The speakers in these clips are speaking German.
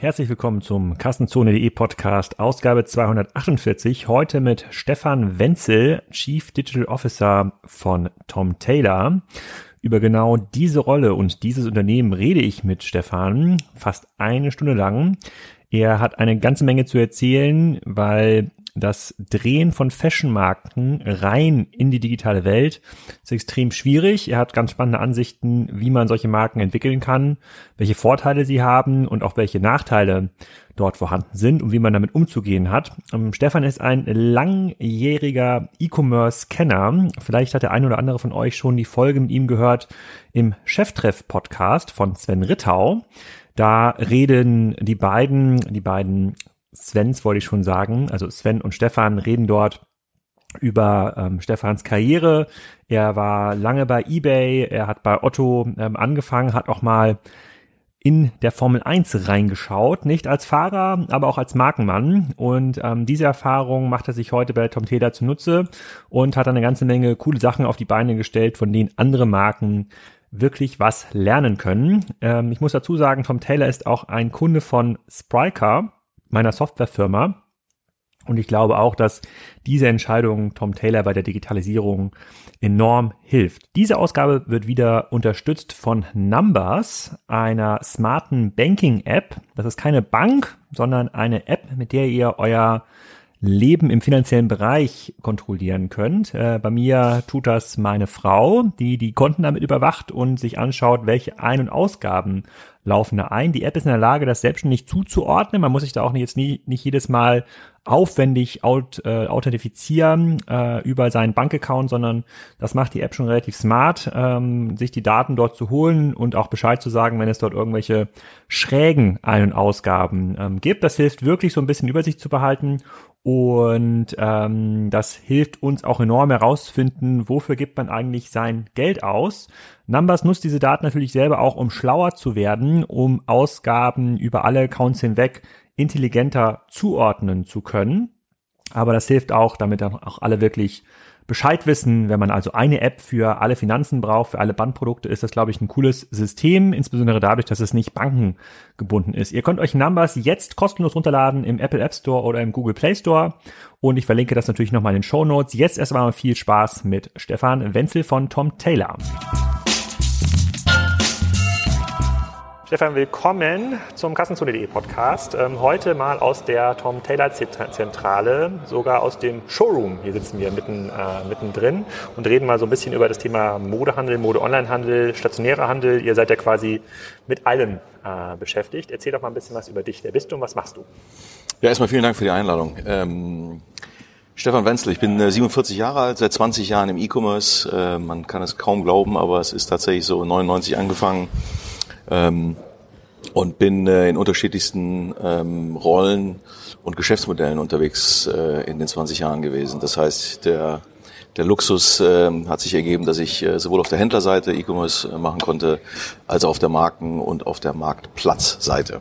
Herzlich willkommen zum Kassenzone.de Podcast, Ausgabe 248. Heute mit Stefan Wenzel, Chief Digital Officer von Tom Taylor. Über genau diese Rolle und dieses Unternehmen rede ich mit Stefan fast eine Stunde lang. Er hat eine ganze Menge zu erzählen, weil das Drehen von Fashionmarken rein in die digitale Welt ist extrem schwierig. Er hat ganz spannende Ansichten, wie man solche Marken entwickeln kann, welche Vorteile sie haben und auch welche Nachteile dort vorhanden sind und wie man damit umzugehen hat. Ähm, Stefan ist ein langjähriger E-Commerce-Kenner. Vielleicht hat der ein oder andere von euch schon die Folge mit ihm gehört im Cheftreff-Podcast von Sven Rittau. Da reden die beiden, die beiden Svens wollte ich schon sagen, also Sven und Stefan reden dort über ähm, Stefans Karriere. Er war lange bei eBay, er hat bei Otto ähm, angefangen, hat auch mal in der Formel 1 reingeschaut, nicht als Fahrer, aber auch als Markenmann. Und ähm, diese Erfahrung macht er sich heute bei Tom Taylor zunutze und hat eine ganze Menge coole Sachen auf die Beine gestellt, von denen andere Marken wirklich was lernen können. Ähm, ich muss dazu sagen, Tom Taylor ist auch ein Kunde von Spryker meiner Softwarefirma. Und ich glaube auch, dass diese Entscheidung Tom Taylor bei der Digitalisierung enorm hilft. Diese Ausgabe wird wieder unterstützt von Numbers, einer smarten Banking-App. Das ist keine Bank, sondern eine App, mit der ihr euer Leben im finanziellen Bereich kontrollieren könnt. Äh, bei mir tut das meine Frau, die die Konten damit überwacht und sich anschaut, welche Ein- und Ausgaben laufen da ein. Die App ist in der Lage, das selbstständig zuzuordnen. Man muss sich da auch jetzt nie, nicht jedes Mal aufwendig aut, äh, authentifizieren äh, über seinen Bankaccount, sondern das macht die App schon relativ smart, ähm, sich die Daten dort zu holen und auch Bescheid zu sagen, wenn es dort irgendwelche schrägen Ein- und Ausgaben ähm, gibt. Das hilft wirklich so ein bisschen Übersicht zu behalten und ähm, das hilft uns auch enorm herauszufinden, wofür gibt man eigentlich sein Geld aus. Numbers nutzt diese Daten natürlich selber auch, um schlauer zu werden, um Ausgaben über alle Accounts hinweg intelligenter zuordnen zu können. Aber das hilft auch, damit dann auch alle wirklich Bescheid wissen. Wenn man also eine App für alle Finanzen braucht, für alle Bandprodukte, ist das, glaube ich, ein cooles System, insbesondere dadurch, dass es nicht bankengebunden ist. Ihr könnt euch Numbers jetzt kostenlos runterladen im Apple App Store oder im Google Play Store und ich verlinke das natürlich nochmal in den Show Notes. Jetzt erstmal viel Spaß mit Stefan Wenzel von Tom Taylor. Stefan, willkommen zum Kassenzone.de Podcast. Ähm, heute mal aus der Tom Taylor Zentrale, sogar aus dem Showroom. Hier sitzen wir mitten, äh, mittendrin und reden mal so ein bisschen über das Thema Modehandel, Mode-Online-Handel, stationärer Handel. Ihr seid ja quasi mit allem äh, beschäftigt. Erzähl doch mal ein bisschen was über dich. Wer bist du und was machst du? Ja, erstmal vielen Dank für die Einladung. Ähm Stefan Wenzel, ich bin 47 äh, Jahre alt, seit 20 Jahren im E-Commerce. Äh, man kann es kaum glauben, aber es ist tatsächlich so 99 angefangen ähm, und bin äh, in unterschiedlichsten ähm, Rollen und Geschäftsmodellen unterwegs äh, in den 20 Jahren gewesen. Das heißt, der der Luxus äh, hat sich ergeben, dass ich äh, sowohl auf der Händlerseite E-Commerce äh, machen konnte, als auch auf der Marken- und auf der Marktplatzseite.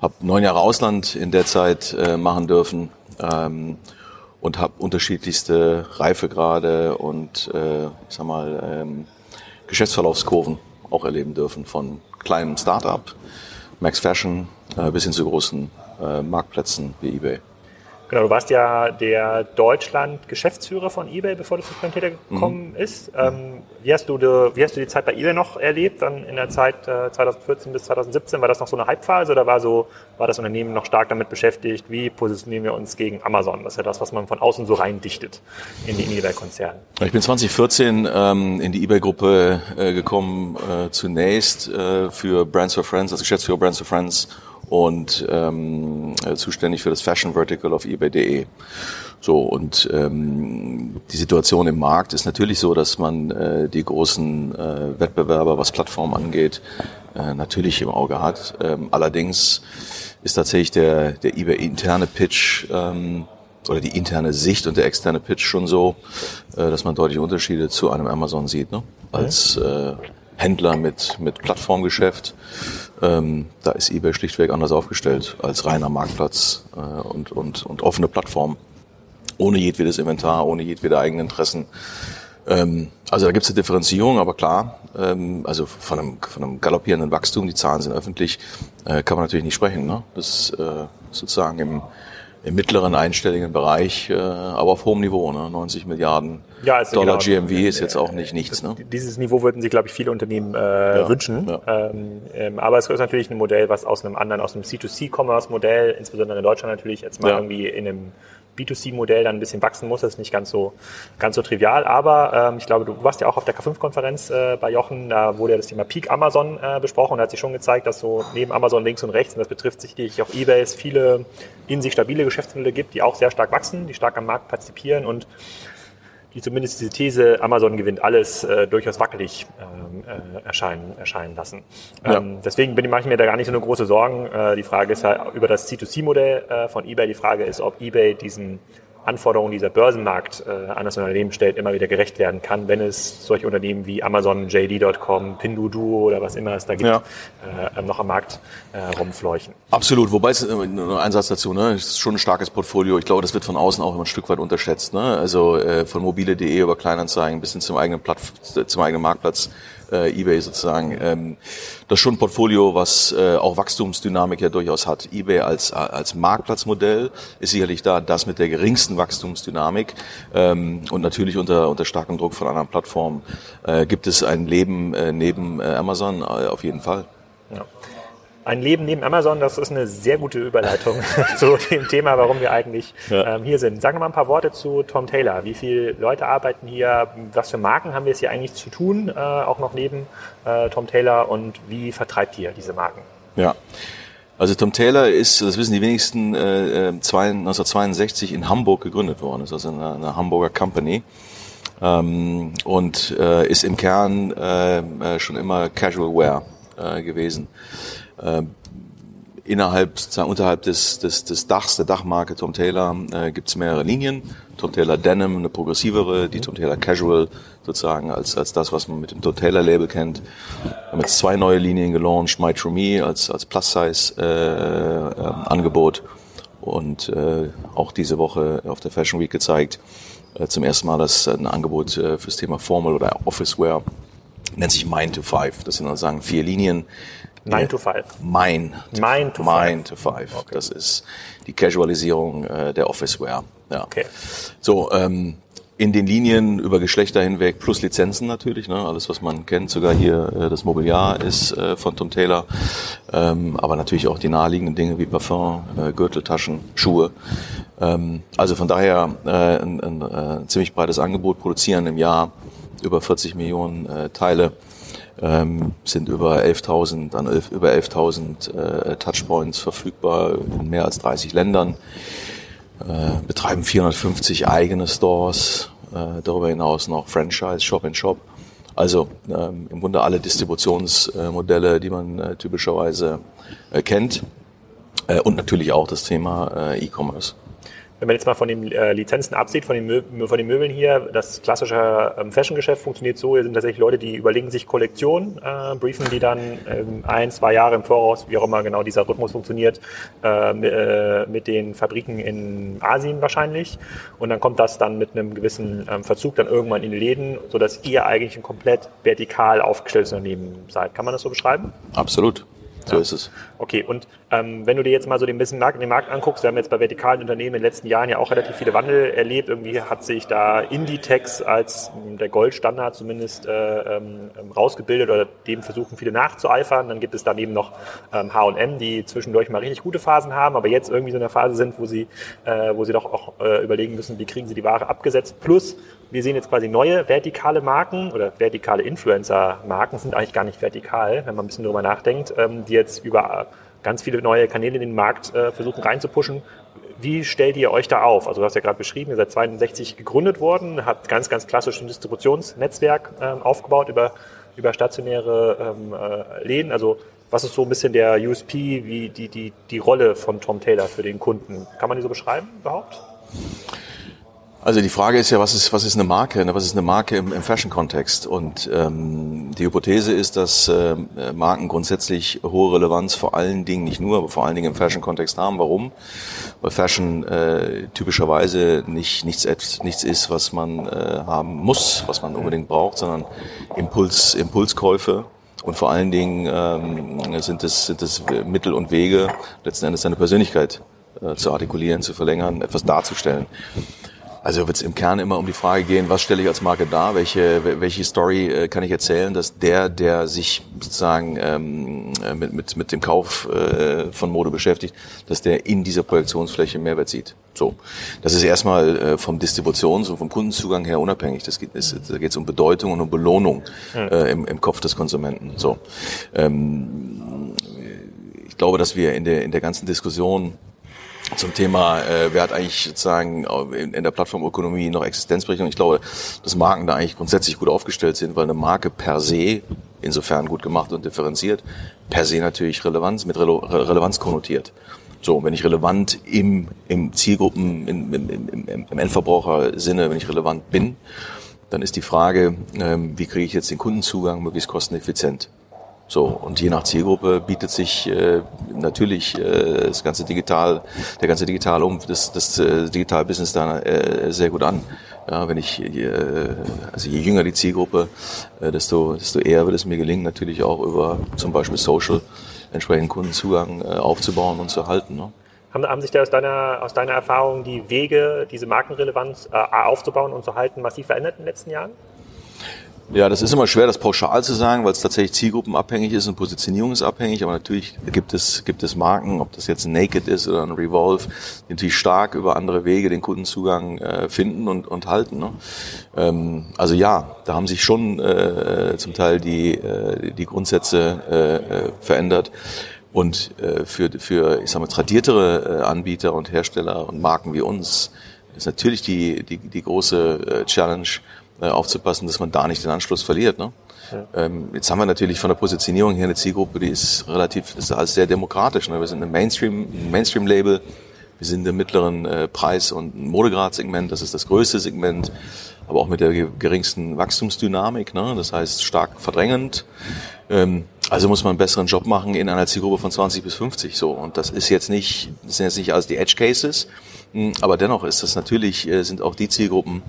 Habe neun Jahre Ausland in der Zeit äh, machen dürfen ähm, und habe unterschiedlichste Reifegrade und äh, ich sag mal ähm, Geschäftsverlaufskurven auch erleben dürfen von kleinen Start-up, Max Fashion, äh, bis hin zu großen äh, Marktplätzen wie eBay. Genau, du warst ja der Deutschland-Geschäftsführer von eBay, bevor du zu Planeta gekommen mhm. ist. Ähm, wie, hast du die, wie hast du die Zeit bei eBay noch erlebt, dann in der Zeit äh, 2014 bis 2017? War das noch so eine Hypephase oder war, so, war das Unternehmen noch stark damit beschäftigt, wie positionieren wir uns gegen Amazon? Das ist ja das, was man von außen so reindichtet in den eBay-Konzern. Ich bin 2014 ähm, in die eBay-Gruppe äh, gekommen, äh, zunächst äh, für Brands for Friends, als Geschäftsführer Brands for Friends und ähm, äh, zuständig für das Fashion Vertical auf eBay.de. So, und ähm, die Situation im Markt ist natürlich so, dass man äh, die großen äh, Wettbewerber, was Plattformen angeht, äh, natürlich im Auge hat. Ähm, allerdings ist tatsächlich der, der eBay interne Pitch ähm, oder die interne Sicht und der externe Pitch schon so, äh, dass man deutliche Unterschiede zu einem Amazon sieht. Ne? Als äh, Händler mit, mit Plattformgeschäft. Ähm, da ist eBay schlichtweg anders aufgestellt als reiner Marktplatz äh, und, und, und offene Plattform. Ohne jedwedes Inventar, ohne jedwede eigenen Interessen. Ähm, also da gibt es eine Differenzierung, aber klar, ähm, also von einem, von einem galoppierenden Wachstum, die Zahlen sind öffentlich, äh, kann man natürlich nicht sprechen. Ne? Das äh, sozusagen im, im mittleren einstelligen Bereich, äh, aber auf hohem Niveau, ne? 90 Milliarden ja, Dollar genau, GMV ist jetzt auch nicht nichts. Ne? Dieses Niveau würden sich, glaube ich, viele Unternehmen äh, ja, wünschen. Ja. Ähm, ähm, aber es ist natürlich ein Modell, was aus einem anderen, aus einem C2C-Commerce-Modell, insbesondere in Deutschland natürlich, jetzt mal irgendwie in einem B2C-Modell dann ein bisschen wachsen muss. Das ist nicht ganz so, ganz so trivial. Aber ähm, ich glaube, du warst ja auch auf der K5-Konferenz äh, bei Jochen, da wurde ja das Thema Peak Amazon äh, besprochen und hat sich schon gezeigt, dass so neben Amazon links und rechts, und das betrifft sicherlich auch Ebay, es viele in sich stabile Geschäftsmodelle gibt, die auch sehr stark wachsen, die stark am Markt partizipieren und die zumindest diese These, Amazon gewinnt alles, äh, durchaus wackelig ähm, äh, erscheinen, erscheinen lassen. Ja. Ähm, deswegen bin, mache ich mir da gar nicht so eine große Sorgen. Äh, die Frage ist halt über das C2C-Modell äh, von eBay. Die Frage ist, ob eBay diesen Anforderungen, die dieser Börsenmarkt äh, an das Unternehmen stellt, immer wieder gerecht werden kann, wenn es solche Unternehmen wie Amazon, JD.com, Pinduoduo oder was immer es da gibt, ja. äh, noch am Markt äh, rumfleuchen. Absolut, wobei es äh, nur ein Satz dazu, ne, es ist schon ein starkes Portfolio. Ich glaube, das wird von außen auch immer ein Stück weit unterschätzt. Ne? Also äh, von mobile.de über Kleinanzeigen bis hin zum eigenen Platz, zum eigenen Marktplatz äh, eBay sozusagen. Ähm, das ist schon ein Portfolio, was äh, auch Wachstumsdynamik ja durchaus hat. eBay als, als Marktplatzmodell ist sicherlich da das mit der geringsten Wachstumsdynamik ähm, und natürlich unter, unter starkem Druck von anderen Plattformen äh, gibt es ein Leben äh, neben äh, Amazon äh, auf jeden Fall. Ja. Ein Leben neben Amazon, das ist eine sehr gute Überleitung zu dem Thema, warum wir eigentlich ja. ähm, hier sind. Sagen wir mal ein paar Worte zu Tom Taylor. Wie viele Leute arbeiten hier? Was für Marken haben wir es hier eigentlich zu tun, äh, auch noch neben äh, Tom Taylor? Und wie vertreibt ihr diese Marken? Ja. Also Tom Taylor ist, das wissen die wenigsten, äh, 1962 äh, in Hamburg gegründet worden. Das ist also eine, eine Hamburger Company. Ähm, und äh, ist im Kern äh, äh schon immer Casual Wear äh, gewesen. Äh, innerhalb, unterhalb des, des, des Dachs, der Dachmarke Tom Taylor, äh, gibt es mehrere Linien. Tom Taylor Denim, eine progressivere, die Tom Taylor Casual sozusagen als, als das, was man mit dem Tom Taylor Label kennt. Wir haben jetzt zwei neue Linien gelauncht, My True Me als, als Plus-Size-Angebot äh, äh, und äh, auch diese Woche auf der Fashion Week gezeigt. Äh, zum ersten Mal das ein Angebot äh, fürs Thema Formal oder Office Wear. Nennt sich Mind to Five. Das sind sozusagen vier Linien, 9 to 5. Mine. Mine to 5. Mine to 5. Okay. Das ist die Casualisierung äh, der Officeware. Ja. Okay. So, ähm, in den Linien über Geschlechter hinweg plus Lizenzen natürlich, ne? alles was man kennt, sogar hier äh, das Mobiliar ist äh, von Tom Taylor, ähm, aber natürlich auch die naheliegenden Dinge wie Parfum, äh, Gürteltaschen, Schuhe. Ähm, also von daher äh, ein, ein, ein äh, ziemlich breites Angebot, produzieren im Jahr über 40 Millionen äh, Teile ähm, sind über 11.000 an 11, über 11.000 äh, Touchpoints verfügbar in mehr als 30 Ländern, äh, betreiben 450 eigene Stores, äh, darüber hinaus noch Franchise, Shop in Shop. Also ähm, im Grunde alle Distributionsmodelle, die man äh, typischerweise äh, kennt. Äh, und natürlich auch das Thema E-Commerce wenn man jetzt mal von den äh, Lizenzen absieht, von den, von den Möbeln hier, das klassische ähm, Fashion-Geschäft funktioniert so, hier sind tatsächlich Leute, die überlegen sich Kollektionen, äh, briefen die dann ähm, ein, zwei Jahre im Voraus, wie auch immer genau dieser Rhythmus funktioniert, äh, mit, äh, mit den Fabriken in Asien wahrscheinlich. Und dann kommt das dann mit einem gewissen ähm, Verzug dann irgendwann in die Läden, sodass ihr eigentlich ein komplett vertikal aufgestelltes Unternehmen seid. Kann man das so beschreiben? Absolut. So ja. ist es. Okay, und ähm, wenn du dir jetzt mal so den bisschen Markt, den Markt anguckst, wir haben jetzt bei vertikalen Unternehmen in den letzten Jahren ja auch relativ viele Wandel erlebt. Irgendwie hat sich da Inditex als der Goldstandard zumindest äh, ähm, rausgebildet oder dem versuchen viele nachzueifern. Dann gibt es daneben noch ähm, H&M, die zwischendurch mal richtig gute Phasen haben, aber jetzt irgendwie so in der Phase sind, wo sie, äh, wo sie doch auch äh, überlegen müssen, wie kriegen sie die Ware abgesetzt. Plus wir sehen jetzt quasi neue vertikale Marken oder vertikale Influencer-Marken sind eigentlich gar nicht vertikal, wenn man ein bisschen drüber nachdenkt, ähm, die jetzt über ganz viele neue Kanäle in den Markt äh, versuchen reinzupuschen. Wie stellt ihr euch da auf? Also du hast ja gerade beschrieben, ihr seid 62 gegründet worden, habt ganz, ganz klassisch ein Distributionsnetzwerk ähm, aufgebaut über, über stationäre ähm, äh, Läden. Also was ist so ein bisschen der USP, wie die, die, die Rolle von Tom Taylor für den Kunden? Kann man die so beschreiben überhaupt? Also die Frage ist ja, was ist, was ist eine Marke? Ne? Was ist eine Marke im, im Fashion-Kontext? Und ähm, die Hypothese ist, dass äh, Marken grundsätzlich hohe Relevanz vor allen Dingen, nicht nur, aber vor allen Dingen im Fashion-Kontext haben. Warum? Weil Fashion äh, typischerweise nicht nichts, nichts ist, was man äh, haben muss, was man unbedingt braucht, sondern Impuls, Impulskäufe. Und vor allen Dingen ähm, sind es, sind es Mittel und Wege, letzten Endes seine Persönlichkeit äh, zu artikulieren, zu verlängern, etwas darzustellen. Also wird es im Kern immer um die Frage gehen, was stelle ich als Marke dar, welche, welche Story äh, kann ich erzählen, dass der, der sich sozusagen ähm, äh, mit, mit, mit dem Kauf äh, von Mode beschäftigt, dass der in dieser Projektionsfläche Mehrwert sieht. So, das ist erstmal äh, vom Distributions- und vom Kundenzugang her unabhängig. Das geht, ist, da geht es um Bedeutung und um Belohnung äh, im, im Kopf des Konsumenten. So, ähm, ich glaube, dass wir in der in der ganzen Diskussion zum Thema, äh, wer hat eigentlich sozusagen in, in der Plattformökonomie noch Existenzberechtigung. Ich glaube, dass Marken da eigentlich grundsätzlich gut aufgestellt sind, weil eine Marke per se, insofern gut gemacht und differenziert, per se natürlich Relevanz, mit Rele Relevanz konnotiert. So, wenn ich relevant im, im Zielgruppen, im, im, im, im Endverbraucher-Sinne, wenn ich relevant bin, dann ist die Frage, ähm, wie kriege ich jetzt den Kundenzugang möglichst kosteneffizient? So, und je nach Zielgruppe bietet sich äh, natürlich äh, das ganze Digital, der ganze Digital um, das, das äh, Digital-Business da äh, sehr gut an. Ja, wenn ich, äh, also je jünger die Zielgruppe, äh, desto, desto eher wird es mir gelingen, natürlich auch über zum Beispiel Social entsprechenden Kundenzugang äh, aufzubauen und zu halten. Ne? Haben, haben sich da aus deiner, aus deiner Erfahrung die Wege, diese Markenrelevanz äh, aufzubauen und zu halten, massiv verändert in den letzten Jahren? Ja, das ist immer schwer, das pauschal zu sagen, weil es tatsächlich zielgruppenabhängig ist und positionierungsabhängig. Aber natürlich gibt es, gibt es Marken, ob das jetzt ein Naked ist oder ein Revolve, die natürlich stark über andere Wege den Kundenzugang äh, finden und, und halten. Ne? Ähm, also ja, da haben sich schon äh, zum Teil die, äh, die Grundsätze äh, äh verändert. Und äh, für, für ich sag mal, tradiertere äh, Anbieter und Hersteller und Marken wie uns ist natürlich die, die, die große äh, Challenge, äh, aufzupassen, dass man da nicht den Anschluss verliert. Ne? Ja. Ähm, jetzt haben wir natürlich von der Positionierung her eine Zielgruppe, die ist relativ, das ist alles sehr demokratisch. Ne? Wir sind ein Mainstream, Mainstream-Label, wir sind im mittleren äh, Preis- und Modegrad-Segment, das ist das größte Segment, aber auch mit der geringsten Wachstumsdynamik, ne? das heißt stark verdrängend. Ähm, also muss man einen besseren Job machen in einer Zielgruppe von 20 bis 50 so. Und das ist jetzt nicht, das sind jetzt nicht alles die Edge Cases, aber dennoch ist das natürlich, äh, sind auch die Zielgruppen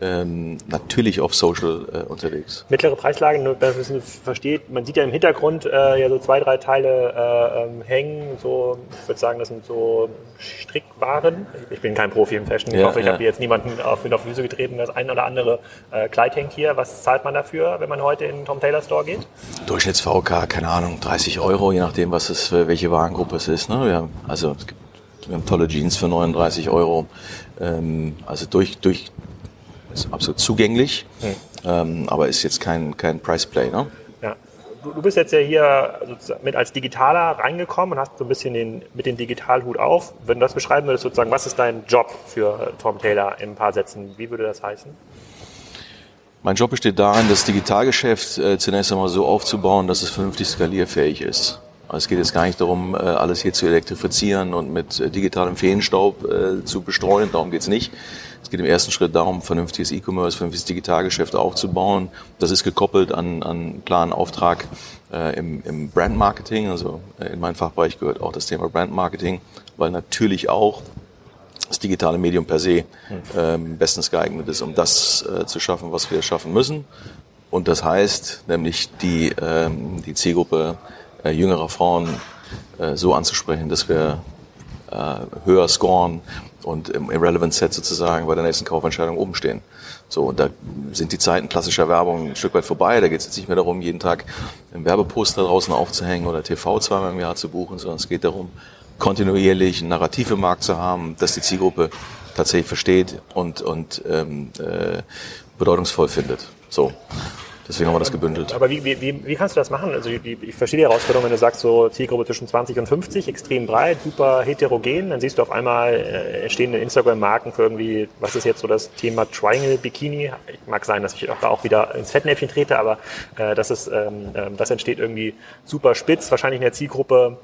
ähm, natürlich auf Social äh, unterwegs. Mittlere Preislage, nur man es versteht, man sieht ja im Hintergrund äh, ja so zwei, drei Teile äh, ähm, hängen, so, ich würde sagen, das sind so Strickwaren. Ich bin kein Profi im Fashion, ich ja, hoffe, ich ja. habe jetzt niemanden auf, auf die Füße getreten, das ein oder andere äh, Kleid hängt hier. Was zahlt man dafür, wenn man heute in den Tom Taylor Store geht? Durchschnitts-VK, keine Ahnung, 30 Euro, je nachdem, was es, welche Warengruppe es ist. Ne? Wir also es gibt wir haben tolle Jeans für 39 Euro. Ähm, also durch, durch ist absolut zugänglich, hm. ähm, aber ist jetzt kein, kein Price Play. Ne? Ja. Du, du bist jetzt ja hier mit als Digitaler reingekommen und hast so ein bisschen den, mit dem Digitalhut auf. Wenn du das beschreiben würdest, sozusagen, was ist dein Job für Tom Taylor in ein paar Sätzen? Wie würde das heißen? Mein Job besteht darin, das Digitalgeschäft äh, zunächst einmal so aufzubauen, dass es vernünftig skalierfähig ist. Es geht jetzt gar nicht darum, äh, alles hier zu elektrifizieren und mit äh, digitalem Feenstaub äh, zu bestreuen. Darum geht's nicht. Es geht im ersten Schritt darum, vernünftiges E-Commerce, vernünftiges Digitalgeschäft aufzubauen. Das ist gekoppelt an, an einen klaren Auftrag im, im Brandmarketing. Also in meinen Fachbereich gehört auch das Thema Brandmarketing, weil natürlich auch das digitale Medium per se ähm, bestens geeignet ist, um das zu schaffen, was wir schaffen müssen. Und das heißt nämlich die, ähm, die Zielgruppe äh, jüngerer Frauen äh, so anzusprechen, dass wir äh, höher scoren und im Irrelevant Set sozusagen bei der nächsten Kaufentscheidung oben stehen. So, und da sind die Zeiten klassischer Werbung ein Stück weit vorbei. Da geht es jetzt nicht mehr darum, jeden Tag ein Werbeposter draußen aufzuhängen oder TV zweimal im Jahr zu buchen, sondern es geht darum, kontinuierlich ein Narrativ im Markt zu haben, dass die Zielgruppe tatsächlich versteht und, und ähm, äh, bedeutungsvoll findet. So. Deswegen haben wir das gebündelt. Aber wie, wie, wie kannst du das machen? Also ich, ich verstehe die Herausforderung, wenn du sagst, so Zielgruppe zwischen 20 und 50, extrem breit, super heterogen, dann siehst du auf einmal äh, entstehende Instagram-Marken für irgendwie, was ist jetzt so das Thema Triangle Bikini? Mag sein, dass ich auch da auch wieder ins Fettnäpfchen trete, aber äh, das ist, ähm, äh, das entsteht irgendwie super spitz, wahrscheinlich in der Zielgruppe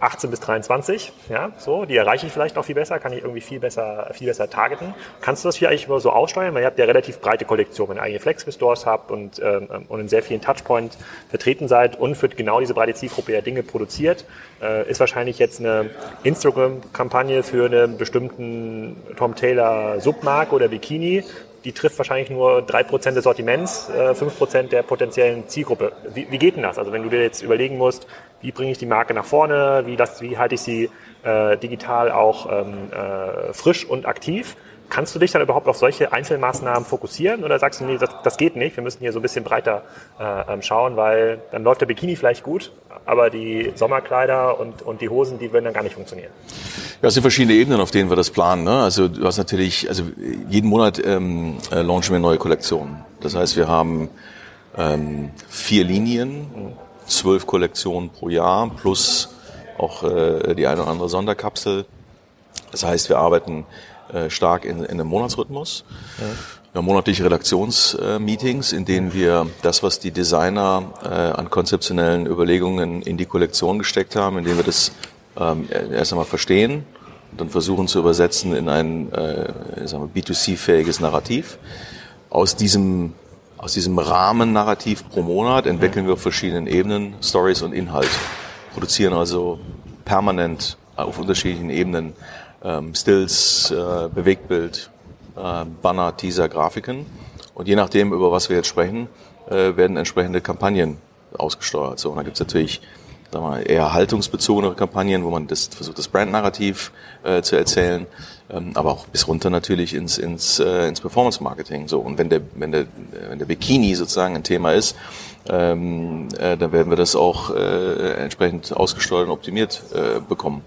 18 bis 23, ja, so, die erreiche ich vielleicht auch viel besser, kann ich irgendwie viel besser, viel besser targeten. Kannst du das hier eigentlich immer so aussteuern? Weil ihr habt ja relativ breite Kollektion, wenn ihr eigene Flexible-Stores habt und, ähm, und in sehr vielen Touchpoints vertreten seid und für genau diese breite Zielgruppe ja Dinge produziert, äh, ist wahrscheinlich jetzt eine Instagram-Kampagne für einen bestimmten Tom Taylor Submarke oder Bikini die trifft wahrscheinlich nur drei Prozent des Sortiments, äh, fünf Prozent der potenziellen Zielgruppe. Wie, wie, geht denn das? Also wenn du dir jetzt überlegen musst, wie bringe ich die Marke nach vorne, wie, das, wie halte ich sie äh, digital auch ähm, äh, frisch und aktiv, kannst du dich dann überhaupt auf solche Einzelmaßnahmen fokussieren oder sagst du, nee, das, das geht nicht, wir müssen hier so ein bisschen breiter äh, ähm, schauen, weil dann läuft der Bikini vielleicht gut, aber die Sommerkleider und, und die Hosen, die würden dann gar nicht funktionieren. Ja, es sind verschiedene Ebenen, auf denen wir das planen. Ne? Also du hast natürlich, also jeden Monat ähm, äh, launchen wir neue Kollektionen. Das heißt, wir haben ähm, vier Linien, zwölf Kollektionen pro Jahr plus auch äh, die eine oder andere Sonderkapsel. Das heißt, wir arbeiten äh, stark in, in einem Monatsrhythmus. Ja. Wir haben monatliche Redaktionsmeetings, in denen wir das, was die Designer äh, an konzeptionellen Überlegungen in die Kollektion gesteckt haben, indem wir das ähm, erst einmal verstehen und dann versuchen zu übersetzen in ein äh, B2C-fähiges Narrativ. Aus diesem, aus diesem Rahmennarrativ pro Monat entwickeln wir auf verschiedenen Ebenen Stories und Inhalt. Produzieren also permanent auf unterschiedlichen Ebenen ähm, Stills, äh, Bewegtbild, äh, Banner, Teaser, Grafiken. Und je nachdem, über was wir jetzt sprechen, äh, werden entsprechende Kampagnen ausgesteuert. So, und da gibt's natürlich sagen wir, eher haltungsbezogenere Kampagnen, wo man das versucht, das Brandnarrativ äh, zu erzählen, ähm, aber auch bis runter natürlich ins, ins, äh, ins Performance-Marketing. So, und wenn der, wenn, der, wenn der Bikini sozusagen ein Thema ist, ähm, äh, dann werden wir das auch äh, entsprechend ausgesteuert und optimiert äh, bekommen.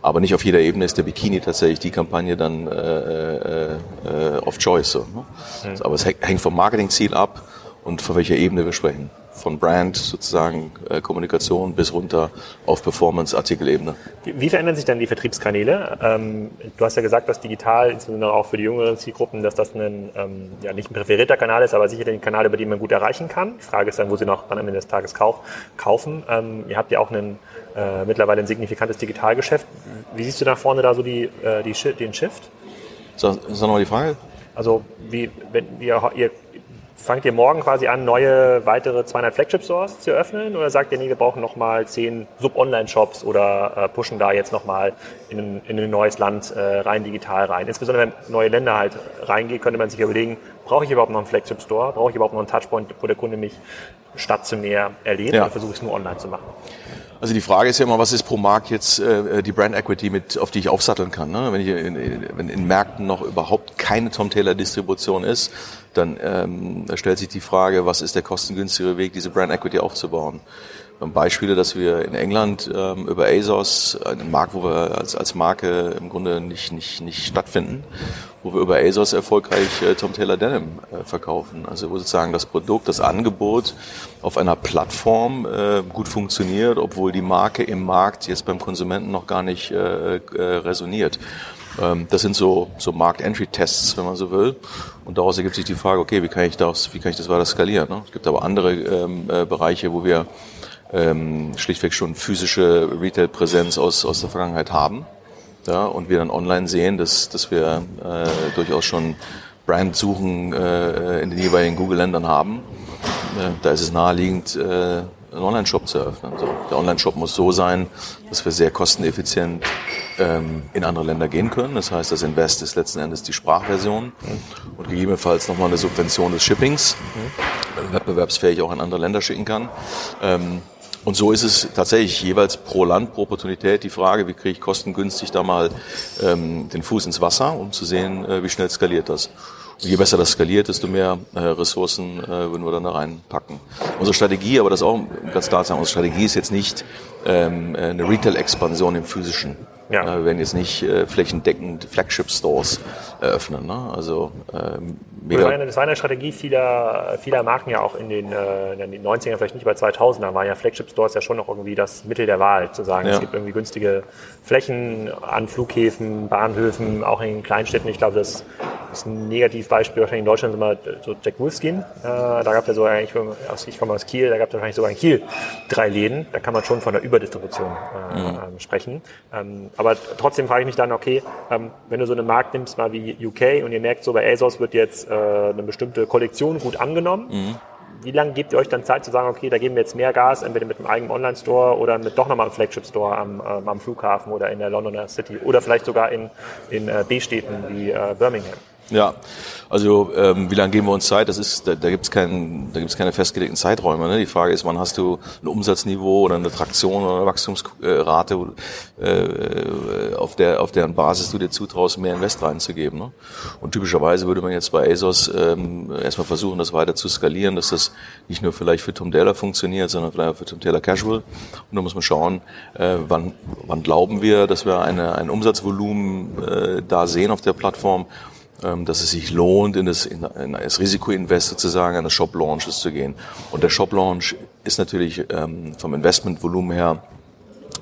Aber nicht auf jeder Ebene ist der Bikini tatsächlich die Kampagne dann äh, äh, äh, of choice. So, ne? mhm. Aber es hängt vom Marketingziel ab und von welcher Ebene wir sprechen von Brand sozusagen äh, Kommunikation bis runter auf Performance-Artikelebene. Wie, wie, verändern sich dann die Vertriebskanäle? Ähm, du hast ja gesagt, dass digital, insbesondere auch für die jüngeren Zielgruppen, dass das ein, ähm, ja, nicht ein präferierter Kanal ist, aber sicherlich ein Kanal, über den man gut erreichen kann. Die Frage ist dann, wo sie noch am Ende des Tages kauf, kaufen. Ähm, ihr habt ja auch einen, äh, mittlerweile ein signifikantes Digitalgeschäft. Wie siehst du da vorne da so die, äh, die, den Shift? Sag, sag nochmal die Frage. Also wie, wenn ihr, ihr fangt ihr morgen quasi an, neue weitere 200 Flagship-Stores zu öffnen oder sagt ihr, nee, wir brauchen nochmal 10 Sub-Online-Shops oder äh, pushen da jetzt nochmal in, in ein neues Land äh, rein digital rein? Insbesondere wenn neue Länder halt reingehen, könnte man sich überlegen, brauche ich überhaupt noch einen Flagship-Store? Brauche ich überhaupt noch einen Touchpoint, wo der Kunde mich stationär erlebt ja. oder versuche ich es nur online zu machen? Also die Frage ist ja immer, was ist pro Markt jetzt äh, die Brand Equity, mit, auf die ich aufsatteln kann. Ne? Wenn, ich in, wenn in Märkten noch überhaupt keine Tom Taylor Distribution ist, dann ähm, stellt sich die Frage, was ist der kostengünstigere Weg, diese Brand Equity aufzubauen. Beispiele, dass wir in England ähm, über ASOS, einen Markt, wo wir als, als Marke im Grunde nicht, nicht, nicht stattfinden, wo wir über ASOS erfolgreich äh, Tom Taylor Denim äh, verkaufen. Also wo sozusagen das Produkt, das Angebot auf einer Plattform äh, gut funktioniert, obwohl die Marke im Markt jetzt beim Konsumenten noch gar nicht äh, äh, resoniert. Ähm, das sind so, so Markt-Entry-Tests, wenn man so will. Und daraus ergibt sich die Frage, okay, wie kann ich das, wie kann ich das weiter skalieren? Ne? Es gibt aber andere ähm, äh, Bereiche, wo wir ähm, schlichtweg schon physische Retail-Präsenz aus, aus der Vergangenheit haben. Ja, und wir dann online sehen, dass, dass wir äh, durchaus schon Brandsuchen äh, in den jeweiligen Google-Ländern haben. Äh, da ist es naheliegend, äh, einen Online-Shop zu eröffnen. So, der Online-Shop muss so sein, dass wir sehr kosteneffizient ähm, in andere Länder gehen können. Das heißt, das Invest ist letzten Endes die Sprachversion und gegebenenfalls nochmal eine Subvention des Shippings, mhm. wettbewerbsfähig auch in andere Länder schicken kann. Ähm, und so ist es tatsächlich jeweils pro Land, pro Opportunität die Frage, wie kriege ich kostengünstig da mal ähm, den Fuß ins Wasser, um zu sehen, äh, wie schnell skaliert das. Und je besser das skaliert, desto mehr äh, Ressourcen äh, würden wir dann da reinpacken. Unsere Strategie, aber das auch ganz klar sagen, unsere Strategie ist jetzt nicht ähm, eine Retail-Expansion im physischen. Ja. wir werden jetzt nicht äh, flächendeckend Flagship-Stores eröffnen. Ne? Also ähm, mega. Das war, eine, das war eine Strategie vieler, vieler Marken ja auch in den, äh, in den 90ern, vielleicht nicht bei 2000 da waren ja Flagship-Stores ja schon noch irgendwie das Mittel der Wahl, zu sagen, ja. es gibt irgendwie günstige Flächen an Flughäfen, Bahnhöfen, auch in Kleinstädten. Ich glaube, das ist ein Negativbeispiel wahrscheinlich in Deutschland immer so Jack Wolfskin. Äh, da gab es ja so eigentlich, ich komme aus Kiel, da gab es wahrscheinlich sogar in Kiel drei Läden. Da kann man schon von der Überdistribution äh, mhm. Ähm, sprechen. Ähm, aber trotzdem frage ich mich dann, okay, ähm, wenn du so einen Markt nimmst, mal wie UK und ihr merkt so, bei ASOS wird jetzt äh, eine bestimmte Kollektion gut angenommen. Mhm wie lange gebt ihr euch dann Zeit zu sagen, okay, da geben wir jetzt mehr Gas, entweder mit einem eigenen Online-Store oder mit doch nochmal einem Flagship-Store am, äh, am Flughafen oder in der Londoner City oder vielleicht sogar in, in äh, B-Städten wie äh, Birmingham? Ja, also ähm, wie lange geben wir uns Zeit? Das ist, da, da gibt es kein, da gibt's keine festgelegten Zeiträume. Ne? Die Frage ist, wann hast du ein Umsatzniveau oder eine Traktion oder eine Wachstumsrate, äh, auf der auf deren Basis du dir zutraust, mehr Invest reinzugeben. Ne? Und typischerweise würde man jetzt bei ASOS ähm, erstmal versuchen, das weiter zu skalieren, dass das nicht nur vielleicht für Tom Taylor funktioniert, sondern vielleicht auch für Tom Taylor Casual. Und da muss man schauen, äh, wann, wann glauben wir, dass wir eine, ein Umsatzvolumen äh, da sehen auf der Plattform dass es sich lohnt, in das, in, in das Risikoinvest sozusagen an das Shop Launches zu gehen. Und der Shop Launch ist natürlich ähm, vom Investmentvolumen her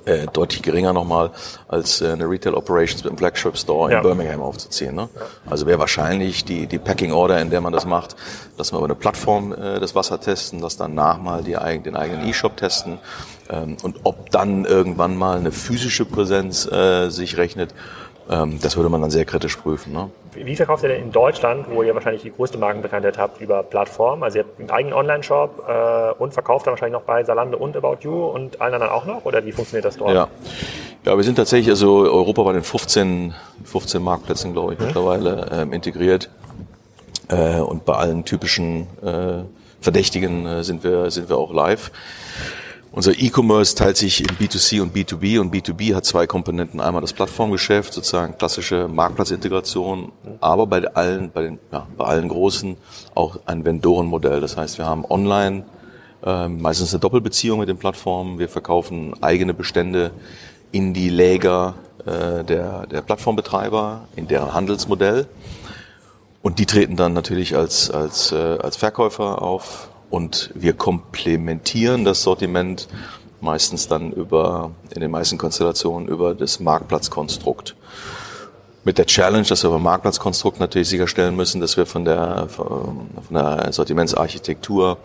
äh, deutlich geringer nochmal als äh, eine Retail Operations mit einem Flagship Store in Birmingham aufzuziehen. Ne? Also wäre wahrscheinlich die, die Packing Order, in der man das macht, dass wir über eine Plattform äh, das Wasser testen, dass danach mal die, den eigenen E-Shop testen ähm, und ob dann irgendwann mal eine physische Präsenz äh, sich rechnet, ähm, das würde man dann sehr kritisch prüfen. Ne? Wie verkauft ihr denn in Deutschland, wo ihr wahrscheinlich die größte Markenbekanntheit habt, über Plattformen? Also ihr habt einen eigenen Online-Shop äh, und verkauft dann wahrscheinlich noch bei Salando und About You und allen anderen auch noch? Oder wie funktioniert das dort? Ja, ja wir sind tatsächlich also Europa bei den 15, 15 Marktplätzen, glaube ich, mhm. mittlerweile ähm, integriert. Äh, und bei allen typischen äh, Verdächtigen äh, sind, wir, sind wir auch live. Unser E-Commerce teilt sich in B2C und B2B und B2B hat zwei Komponenten. Einmal das Plattformgeschäft, sozusagen klassische Marktplatzintegration, aber bei allen, bei den, ja, bei allen großen auch ein Vendorenmodell. Das heißt, wir haben online äh, meistens eine Doppelbeziehung mit den Plattformen. Wir verkaufen eigene Bestände in die Läger äh, der, der Plattformbetreiber, in deren Handelsmodell. Und die treten dann natürlich als, als, äh, als Verkäufer auf und wir komplementieren das Sortiment meistens dann über, in den meisten Konstellationen über das Marktplatzkonstrukt. Mit der Challenge, dass wir beim Marktplatzkonstrukt natürlich sicherstellen müssen, dass wir von der, von der Sortimentsarchitektur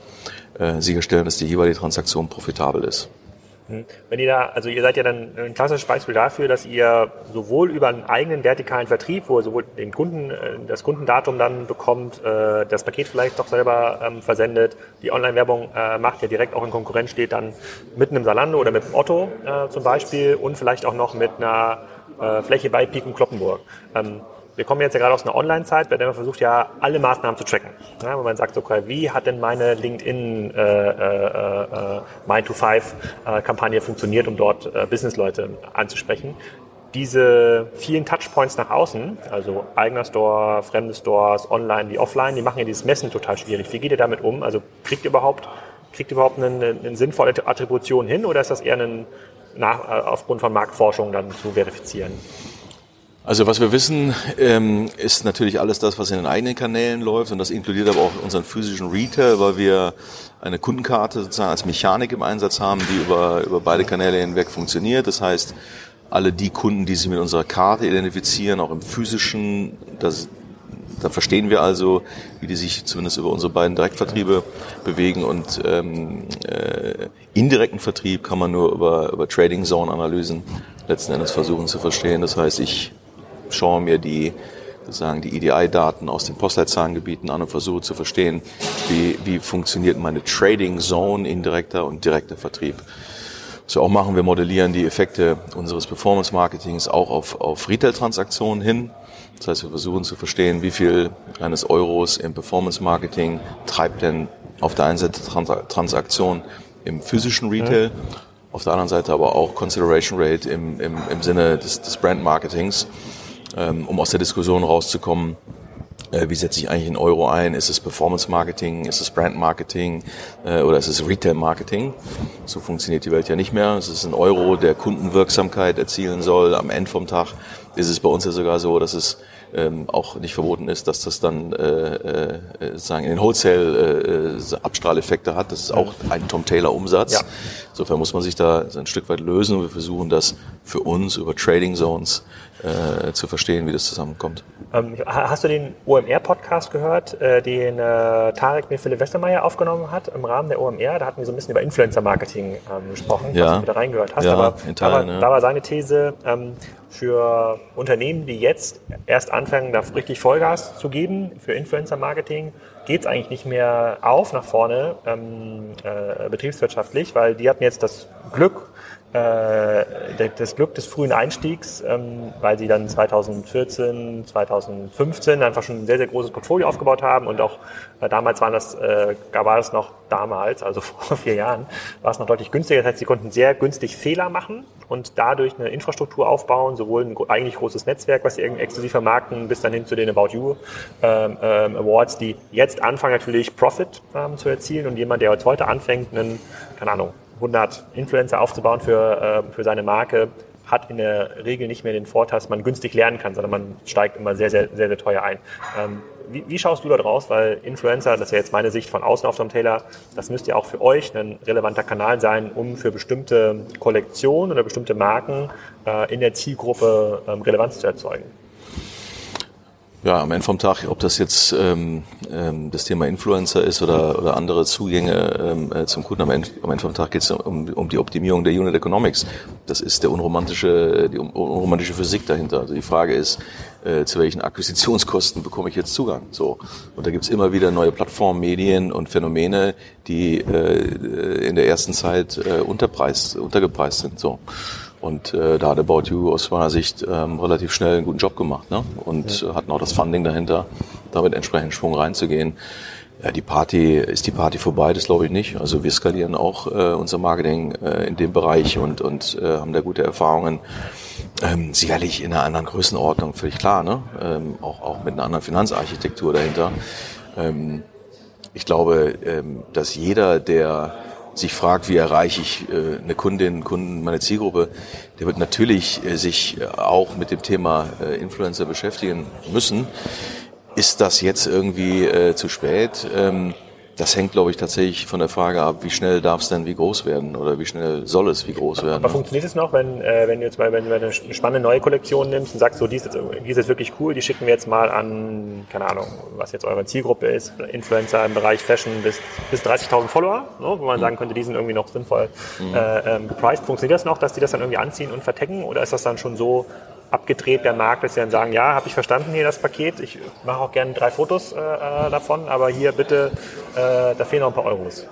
äh, sicherstellen, dass die jeweilige Transaktion profitabel ist. Hm. Wenn ihr da, also ihr seid ja dann ein klassisches Beispiel dafür, dass ihr sowohl über einen eigenen vertikalen Vertrieb, wo ihr sowohl den Kunden, äh, das Kundendatum dann bekommt, äh, das Paket vielleicht doch selber ähm, versendet, die Online-Werbung äh, macht, ja direkt auch in Konkurrenz steht, dann mit einem Salando oder mit einem Otto zum Beispiel und vielleicht auch noch mit einer Fläche bei Piken Kloppenburg. Ähm, wir kommen jetzt ja gerade aus einer Online-Zeit, bei der man versucht ja alle Maßnahmen zu tracken. Ja, wo man sagt, okay, wie hat denn meine LinkedIn äh, äh, äh, Mind to Five äh, Kampagne funktioniert, um dort äh, Businessleute anzusprechen? Diese vielen Touchpoints nach außen, also eigener Store, fremde Stores, online wie offline, die machen ja dieses Messen total schwierig. Wie geht ihr damit um? Also kriegt ihr überhaupt, kriegt ihr überhaupt eine, eine sinnvolle Attribution hin oder ist das eher ein, nach, äh, aufgrund von Marktforschung dann zu verifizieren? Also was wir wissen, ähm, ist natürlich alles das, was in den eigenen Kanälen läuft und das inkludiert aber auch unseren physischen Retail, weil wir eine Kundenkarte sozusagen als Mechanik im Einsatz haben, die über, über beide Kanäle hinweg funktioniert. Das heißt, alle die Kunden, die sich mit unserer Karte identifizieren, auch im physischen, das, da verstehen wir also, wie die sich zumindest über unsere beiden Direktvertriebe bewegen und ähm, äh, indirekten Vertrieb kann man nur über, über Trading Zone Analysen letzten Endes versuchen zu verstehen. Das heißt, ich schaue mir die sozusagen die EDI-Daten aus den Postleitzahlengebieten an und versuche zu verstehen, wie, wie funktioniert meine Trading Zone indirekter und direkter Vertrieb. Was wir auch machen, wir modellieren die Effekte unseres Performance Marketings auch auf, auf Retail-Transaktionen hin. Das heißt, wir versuchen zu verstehen, wie viel eines Euros im Performance Marketing treibt denn auf der einen Seite Transaktion im physischen Retail, auf der anderen Seite aber auch Consideration Rate im, im, im Sinne des, des Brand Marketings. Ähm, um aus der Diskussion rauszukommen, äh, wie setze ich eigentlich in Euro ein? Ist es Performance Marketing? Ist es Brand Marketing? Äh, oder ist es Retail Marketing? So funktioniert die Welt ja nicht mehr. Es ist ein Euro, der Kundenwirksamkeit erzielen soll. Am Ende vom Tag ist es bei uns ja sogar so, dass es ähm, auch nicht verboten ist, dass das dann äh, äh, sozusagen in den Wholesale äh, Abstrahleffekte hat. Das ist auch ein Tom Taylor Umsatz. Ja. Insofern muss man sich da ein Stück weit lösen und wir versuchen das für uns über Trading Zones äh, zu verstehen, wie das zusammenkommt. Ähm, hast du den OMR-Podcast gehört, äh, den äh, Tarek mit Philipp Westermeier aufgenommen hat im Rahmen der OMR? Da hatten wir so ein bisschen über Influencer-Marketing ähm, gesprochen, ja. du da reingehört hast. Ja, aber in Teilen, da, ja. da war seine These, ähm, für Unternehmen, die jetzt erst anfangen, da richtig Vollgas zu geben für Influencer-Marketing, geht es eigentlich nicht mehr auf nach vorne ähm, äh, betriebswirtschaftlich, weil die hatten jetzt das Glück, das Glück des frühen Einstiegs, ähm, weil sie dann 2014, 2015 einfach schon ein sehr, sehr großes Portfolio aufgebaut haben und auch äh, damals waren das, äh, war es noch damals, also vor vier Jahren, war es noch deutlich günstiger. Das heißt, sie konnten sehr günstig Fehler machen und dadurch eine Infrastruktur aufbauen, sowohl ein eigentlich großes Netzwerk, was sie irgendwie exklusiv vermarkten, bis dann hin zu den About You ähm, ähm, Awards, die jetzt anfangen natürlich Profit ähm, zu erzielen und jemand, der jetzt heute anfängt, einen, keine Ahnung, 100 Influencer aufzubauen für, äh, für seine Marke, hat in der Regel nicht mehr den Vorteil, dass man günstig lernen kann, sondern man steigt immer sehr, sehr, sehr, sehr teuer ein. Ähm, wie, wie, schaust du da draus? Weil Influencer, das ist ja jetzt meine Sicht von außen auf Tom Taylor, das müsste ja auch für euch ein relevanter Kanal sein, um für bestimmte Kollektionen oder bestimmte Marken äh, in der Zielgruppe ähm, Relevanz zu erzeugen. Ja, am Ende vom Tag, ob das jetzt ähm, ähm, das Thema Influencer ist oder, oder andere Zugänge ähm, äh, zum Kunden, am Ende, am Ende vom Tag geht es um, um die Optimierung der Unit Economics. Das ist der unromantische, die unromantische Physik dahinter. Also die Frage ist, äh, zu welchen Akquisitionskosten bekomme ich jetzt Zugang? So und da gibt's immer wieder neue Plattformen, Medien und Phänomene, die äh, in der ersten Zeit äh, unterpreist, untergepreist sind. So und äh, da hat About You aus meiner Sicht ähm, relativ schnell einen guten Job gemacht ne? und ja. äh, hatten auch das Funding dahinter, damit entsprechend Schwung reinzugehen. Ja, die Party, ist die Party vorbei? Das glaube ich nicht. Also wir skalieren auch äh, unser Marketing äh, in dem Bereich und, und äh, haben da gute Erfahrungen. Ähm, sicherlich in einer anderen Größenordnung, völlig klar, ne? Ähm, auch, auch mit einer anderen Finanzarchitektur dahinter. Ähm, ich glaube, ähm, dass jeder, der sich fragt, wie erreiche ich äh, eine Kundin, Kunden, meine Zielgruppe, der wird natürlich äh, sich äh, auch mit dem Thema Influencer beschäftigen müssen. Ist das jetzt irgendwie zu spät? Das hängt, glaube ich, tatsächlich von der Frage ab, wie schnell darf es denn wie groß werden oder wie schnell soll es wie groß werden. Aber funktioniert es noch, wenn, äh, wenn du jetzt mal wenn du eine spannende neue Kollektion nimmst und sagst, so, die ist, jetzt, die ist jetzt wirklich cool, die schicken wir jetzt mal an, keine Ahnung, was jetzt eure Zielgruppe ist, Influencer im Bereich Fashion bis, bis 30.000 Follower, ne, wo man mhm. sagen könnte, die sind irgendwie noch sinnvoll mhm. äh, ähm, gepriced. Funktioniert das noch, dass die das dann irgendwie anziehen und vertecken oder ist das dann schon so abgedreht der Markt, dass sie dann sagen, ja, habe ich verstanden hier das Paket, ich mache auch gerne drei Fotos äh, äh, davon, aber hier bitte, äh, da fehlen noch ein paar Euros.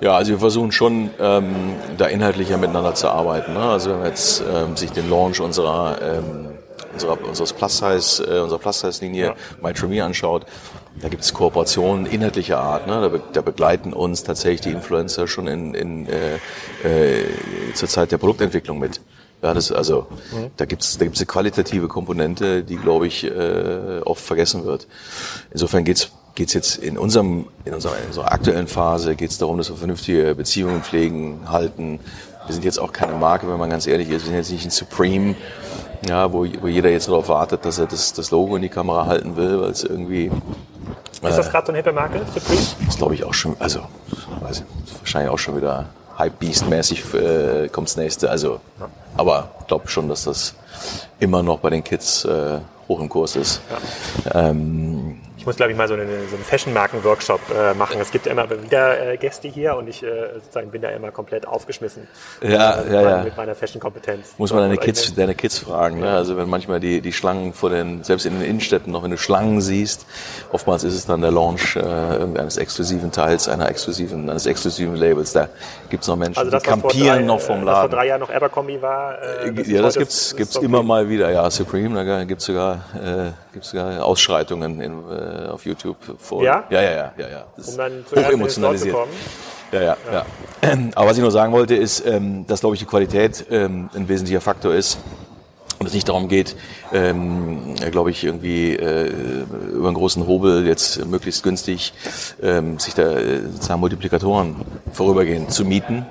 Ja, also wir versuchen schon, ähm, da inhaltlicher miteinander zu arbeiten. Ne? Also wenn man jetzt ähm, sich den Launch unserer, ähm, unserer unseres Plus-Size, äh, unserer Plus-Size-Linie ja. MyTree anschaut, da gibt es Kooperationen inhaltlicher Art. Ne? Da, be da, begleiten uns tatsächlich die Influencer schon in, in, äh, äh, zur Zeit der Produktentwicklung mit. Ja, das also mhm. da gibt's da gibt's eine qualitative Komponente, die glaube ich äh, oft vergessen wird. Insofern geht's geht's jetzt in unserem in unserer, in unserer aktuellen Phase geht's darum, dass wir vernünftige Beziehungen pflegen, halten. Wir sind jetzt auch keine Marke, wenn man ganz ehrlich ist. Wir sind jetzt nicht ein Supreme, ja, wo, wo jeder jetzt darauf wartet, dass er das, das Logo in die Kamera halten will, weil es irgendwie ist das gerade so eine hippe Marke, Supreme? Das glaube ich auch schon, also weiß ich, wahrscheinlich auch schon wieder Hype-Beast-mäßig äh, kommt's nächste. Also, aber ich glaube schon, dass das immer noch bei den Kids äh, hoch im Kurs ist. Ja. Ähm, ich muss, glaube ich, mal so, eine, so einen Fashion-Marken-Workshop äh, machen. Es gibt immer wieder äh, Gäste hier und ich äh, sozusagen bin da immer komplett aufgeschmissen. Ja, äh, ja, ja. Mit meiner Fashion-Kompetenz. Muss man deine Kids, deine Kids fragen. Ne? Also wenn manchmal die, die Schlangen vor den, selbst in den Innenstädten noch, wenn du Schlangen siehst, oftmals ist es dann der Launch äh, irgendeines exklusiven Teils, einer exklusiven, eines exklusiven Labels. Da gibt's noch Menschen, also das, die kampieren drei, noch vom Laden. Was vor drei Jahren noch Abercrombie war. Äh, ja, das gibt's, gibt's immer mal wieder. Ja, Supreme, da gibt's sogar, äh, gibt's sogar Ausschreitungen in, äh, auf YouTube vor. Ja? Ja, ja, ja, ja. ja. Das um dann hoch emotionalisiert. Ja, ja, ja, ja. Aber was ich nur sagen wollte, ist, ähm, dass, glaube ich, die Qualität ähm, ein wesentlicher Faktor ist. Und es nicht darum geht, ähm, glaube ich, irgendwie äh, über einen großen Hobel jetzt möglichst günstig ähm, sich da äh, sozusagen Multiplikatoren vorübergehend zu mieten.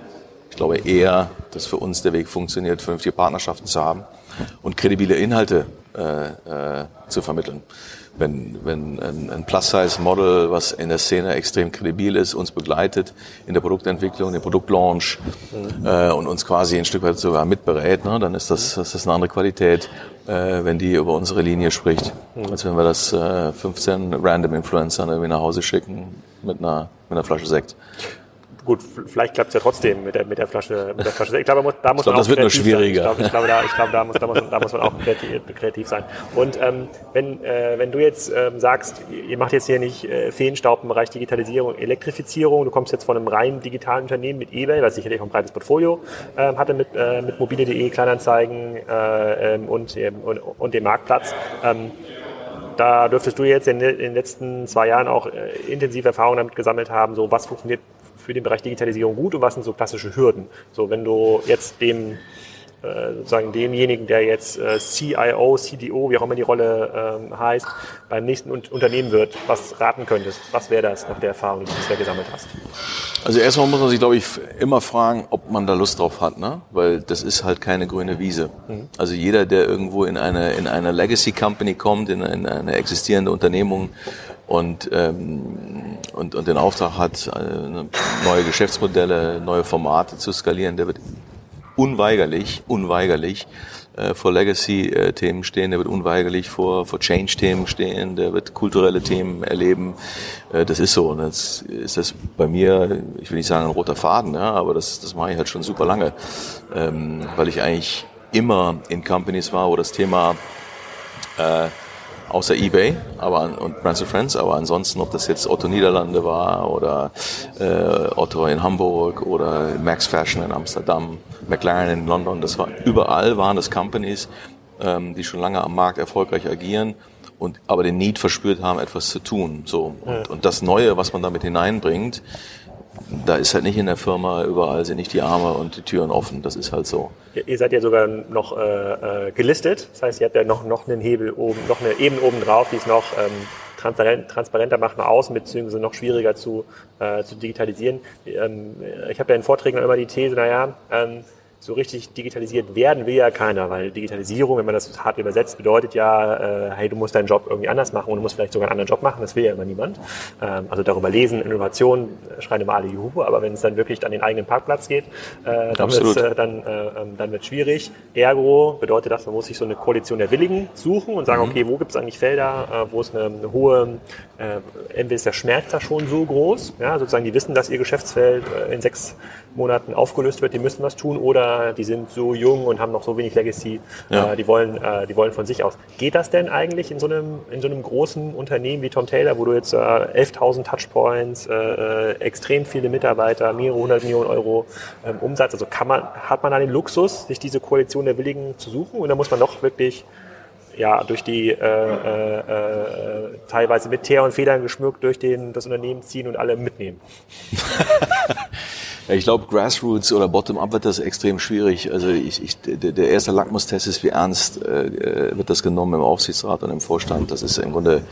Ich glaube eher, dass für uns der Weg funktioniert, vernünftige Partnerschaften zu haben und kredibile Inhalte äh, äh, zu vermitteln. Wenn, wenn ein, ein Plus-Size-Model, was in der Szene extrem kredibil ist, uns begleitet in der Produktentwicklung, den Produktlaunch mhm. äh, und uns quasi ein Stück weit sogar mitberät, ne, dann ist das, das ist eine andere Qualität, äh, wenn die über unsere Linie spricht, mhm. als wenn wir das äh, 15 random Influencern irgendwie nach Hause schicken mit einer, mit einer Flasche Sekt gut, vielleicht klappt es ja trotzdem mit der, mit der Flasche, mit der Flasche. Ich glaube, da muss ich man auch das wird nur schwieriger. Sein. Ich glaube, ich glaube, da, ich glaube, da muss, da muss, da muss man auch kreativ, kreativ sein. Und ähm, wenn, äh, wenn du jetzt ähm, sagst, ihr macht jetzt hier nicht äh, Feenstaub im Bereich Digitalisierung, Elektrifizierung, du kommst jetzt von einem rein digitalen Unternehmen mit eBay, was sicherlich auch ein breites Portfolio äh, hatte mit, äh, mit mobile.de, Kleinanzeigen äh, ähm, und, und, und dem Marktplatz. Ähm, da dürftest du jetzt in, den letzten zwei Jahren auch äh, intensive Erfahrungen damit gesammelt haben, so was funktioniert für den Bereich Digitalisierung gut und was sind so klassische Hürden? So, wenn du jetzt dem sozusagen demjenigen, der jetzt äh, CIO, CDO, wie auch immer die Rolle ähm, heißt, beim nächsten Unternehmen wird, was raten könntest? Was wäre das nach der Erfahrung, die du bisher gesammelt hast? Also erstmal muss man sich, glaube ich, immer fragen, ob man da Lust drauf hat, ne? Weil das ist halt keine grüne Wiese. Mhm. Also jeder, der irgendwo in eine in eine Legacy Company kommt, in, in eine existierende Unternehmung und ähm, und, und den Auftrag hat, äh, neue Geschäftsmodelle, neue Formate zu skalieren, der wird unweigerlich, unweigerlich äh, vor Legacy-Themen stehen, der wird unweigerlich vor, vor Change-Themen stehen, der wird kulturelle Themen erleben. Äh, das ist so. Und jetzt ist das bei mir, ich will nicht sagen ein roter Faden, ja, aber das, das mache ich halt schon super lange, ähm, weil ich eigentlich immer in Companies war, wo das Thema äh, außer eBay aber und Brands Friends, aber ansonsten, ob das jetzt Otto Niederlande war oder äh, Otto in Hamburg oder Max Fashion in Amsterdam, McLaren in London, das war überall waren das Companies, ähm, die schon lange am Markt erfolgreich agieren und aber den Need verspürt haben, etwas zu tun. So und, ja. und das Neue, was man damit hineinbringt, da ist halt nicht in der Firma überall sind nicht die Arme und die Türen offen. Das ist halt so. Ihr seid ja sogar noch äh, äh, gelistet. Das heißt, ihr habt ja noch, noch einen Hebel oben, noch eine Ebene oben drauf, die es noch ähm, transparenter macht nach außen, beziehungsweise noch schwieriger zu, äh, zu digitalisieren. Ähm, ich habe ja in Vorträgen immer die These, naja, ähm, so richtig digitalisiert werden will ja keiner, weil Digitalisierung, wenn man das hart übersetzt, bedeutet ja, äh, hey, du musst deinen Job irgendwie anders machen und du musst vielleicht sogar einen anderen Job machen, das will ja immer niemand. Ähm, also darüber lesen, Innovation, schreien immer alle Juhu, aber wenn es dann wirklich an den eigenen Parkplatz geht, äh, dann wird äh, dann, äh, ähm, dann wird schwierig. Ergo bedeutet das, man muss sich so eine Koalition der Willigen suchen und sagen, mhm. okay, wo gibt es eigentlich Felder, äh, wo es eine, eine hohe, äh, entweder ist der Schmerz da schon so groß, ja, sozusagen die wissen, dass ihr Geschäftsfeld äh, in sechs Monaten aufgelöst wird, die müssen was tun. Oder die sind so jung und haben noch so wenig Legacy, ja. äh, die, wollen, äh, die wollen von sich aus. Geht das denn eigentlich in so einem, in so einem großen Unternehmen wie Tom Taylor, wo du jetzt äh, 11.000 Touchpoints, äh, äh, extrem viele Mitarbeiter, mehrere hundert Millionen Euro ähm, Umsatz, also kann man, hat man da den Luxus, sich diese Koalition der Willigen zu suchen? Oder muss man doch wirklich ja, durch die äh, äh, äh, teilweise mit Teer und Federn geschmückt durch den, das Unternehmen ziehen und alle mitnehmen. Ja, ich glaube, Grassroots oder Bottom-up wird das extrem schwierig. Also ich, ich, der, der erste Lackmustest ist, wie ernst äh, wird das genommen im Aufsichtsrat und im Vorstand. Das ist im Grunde,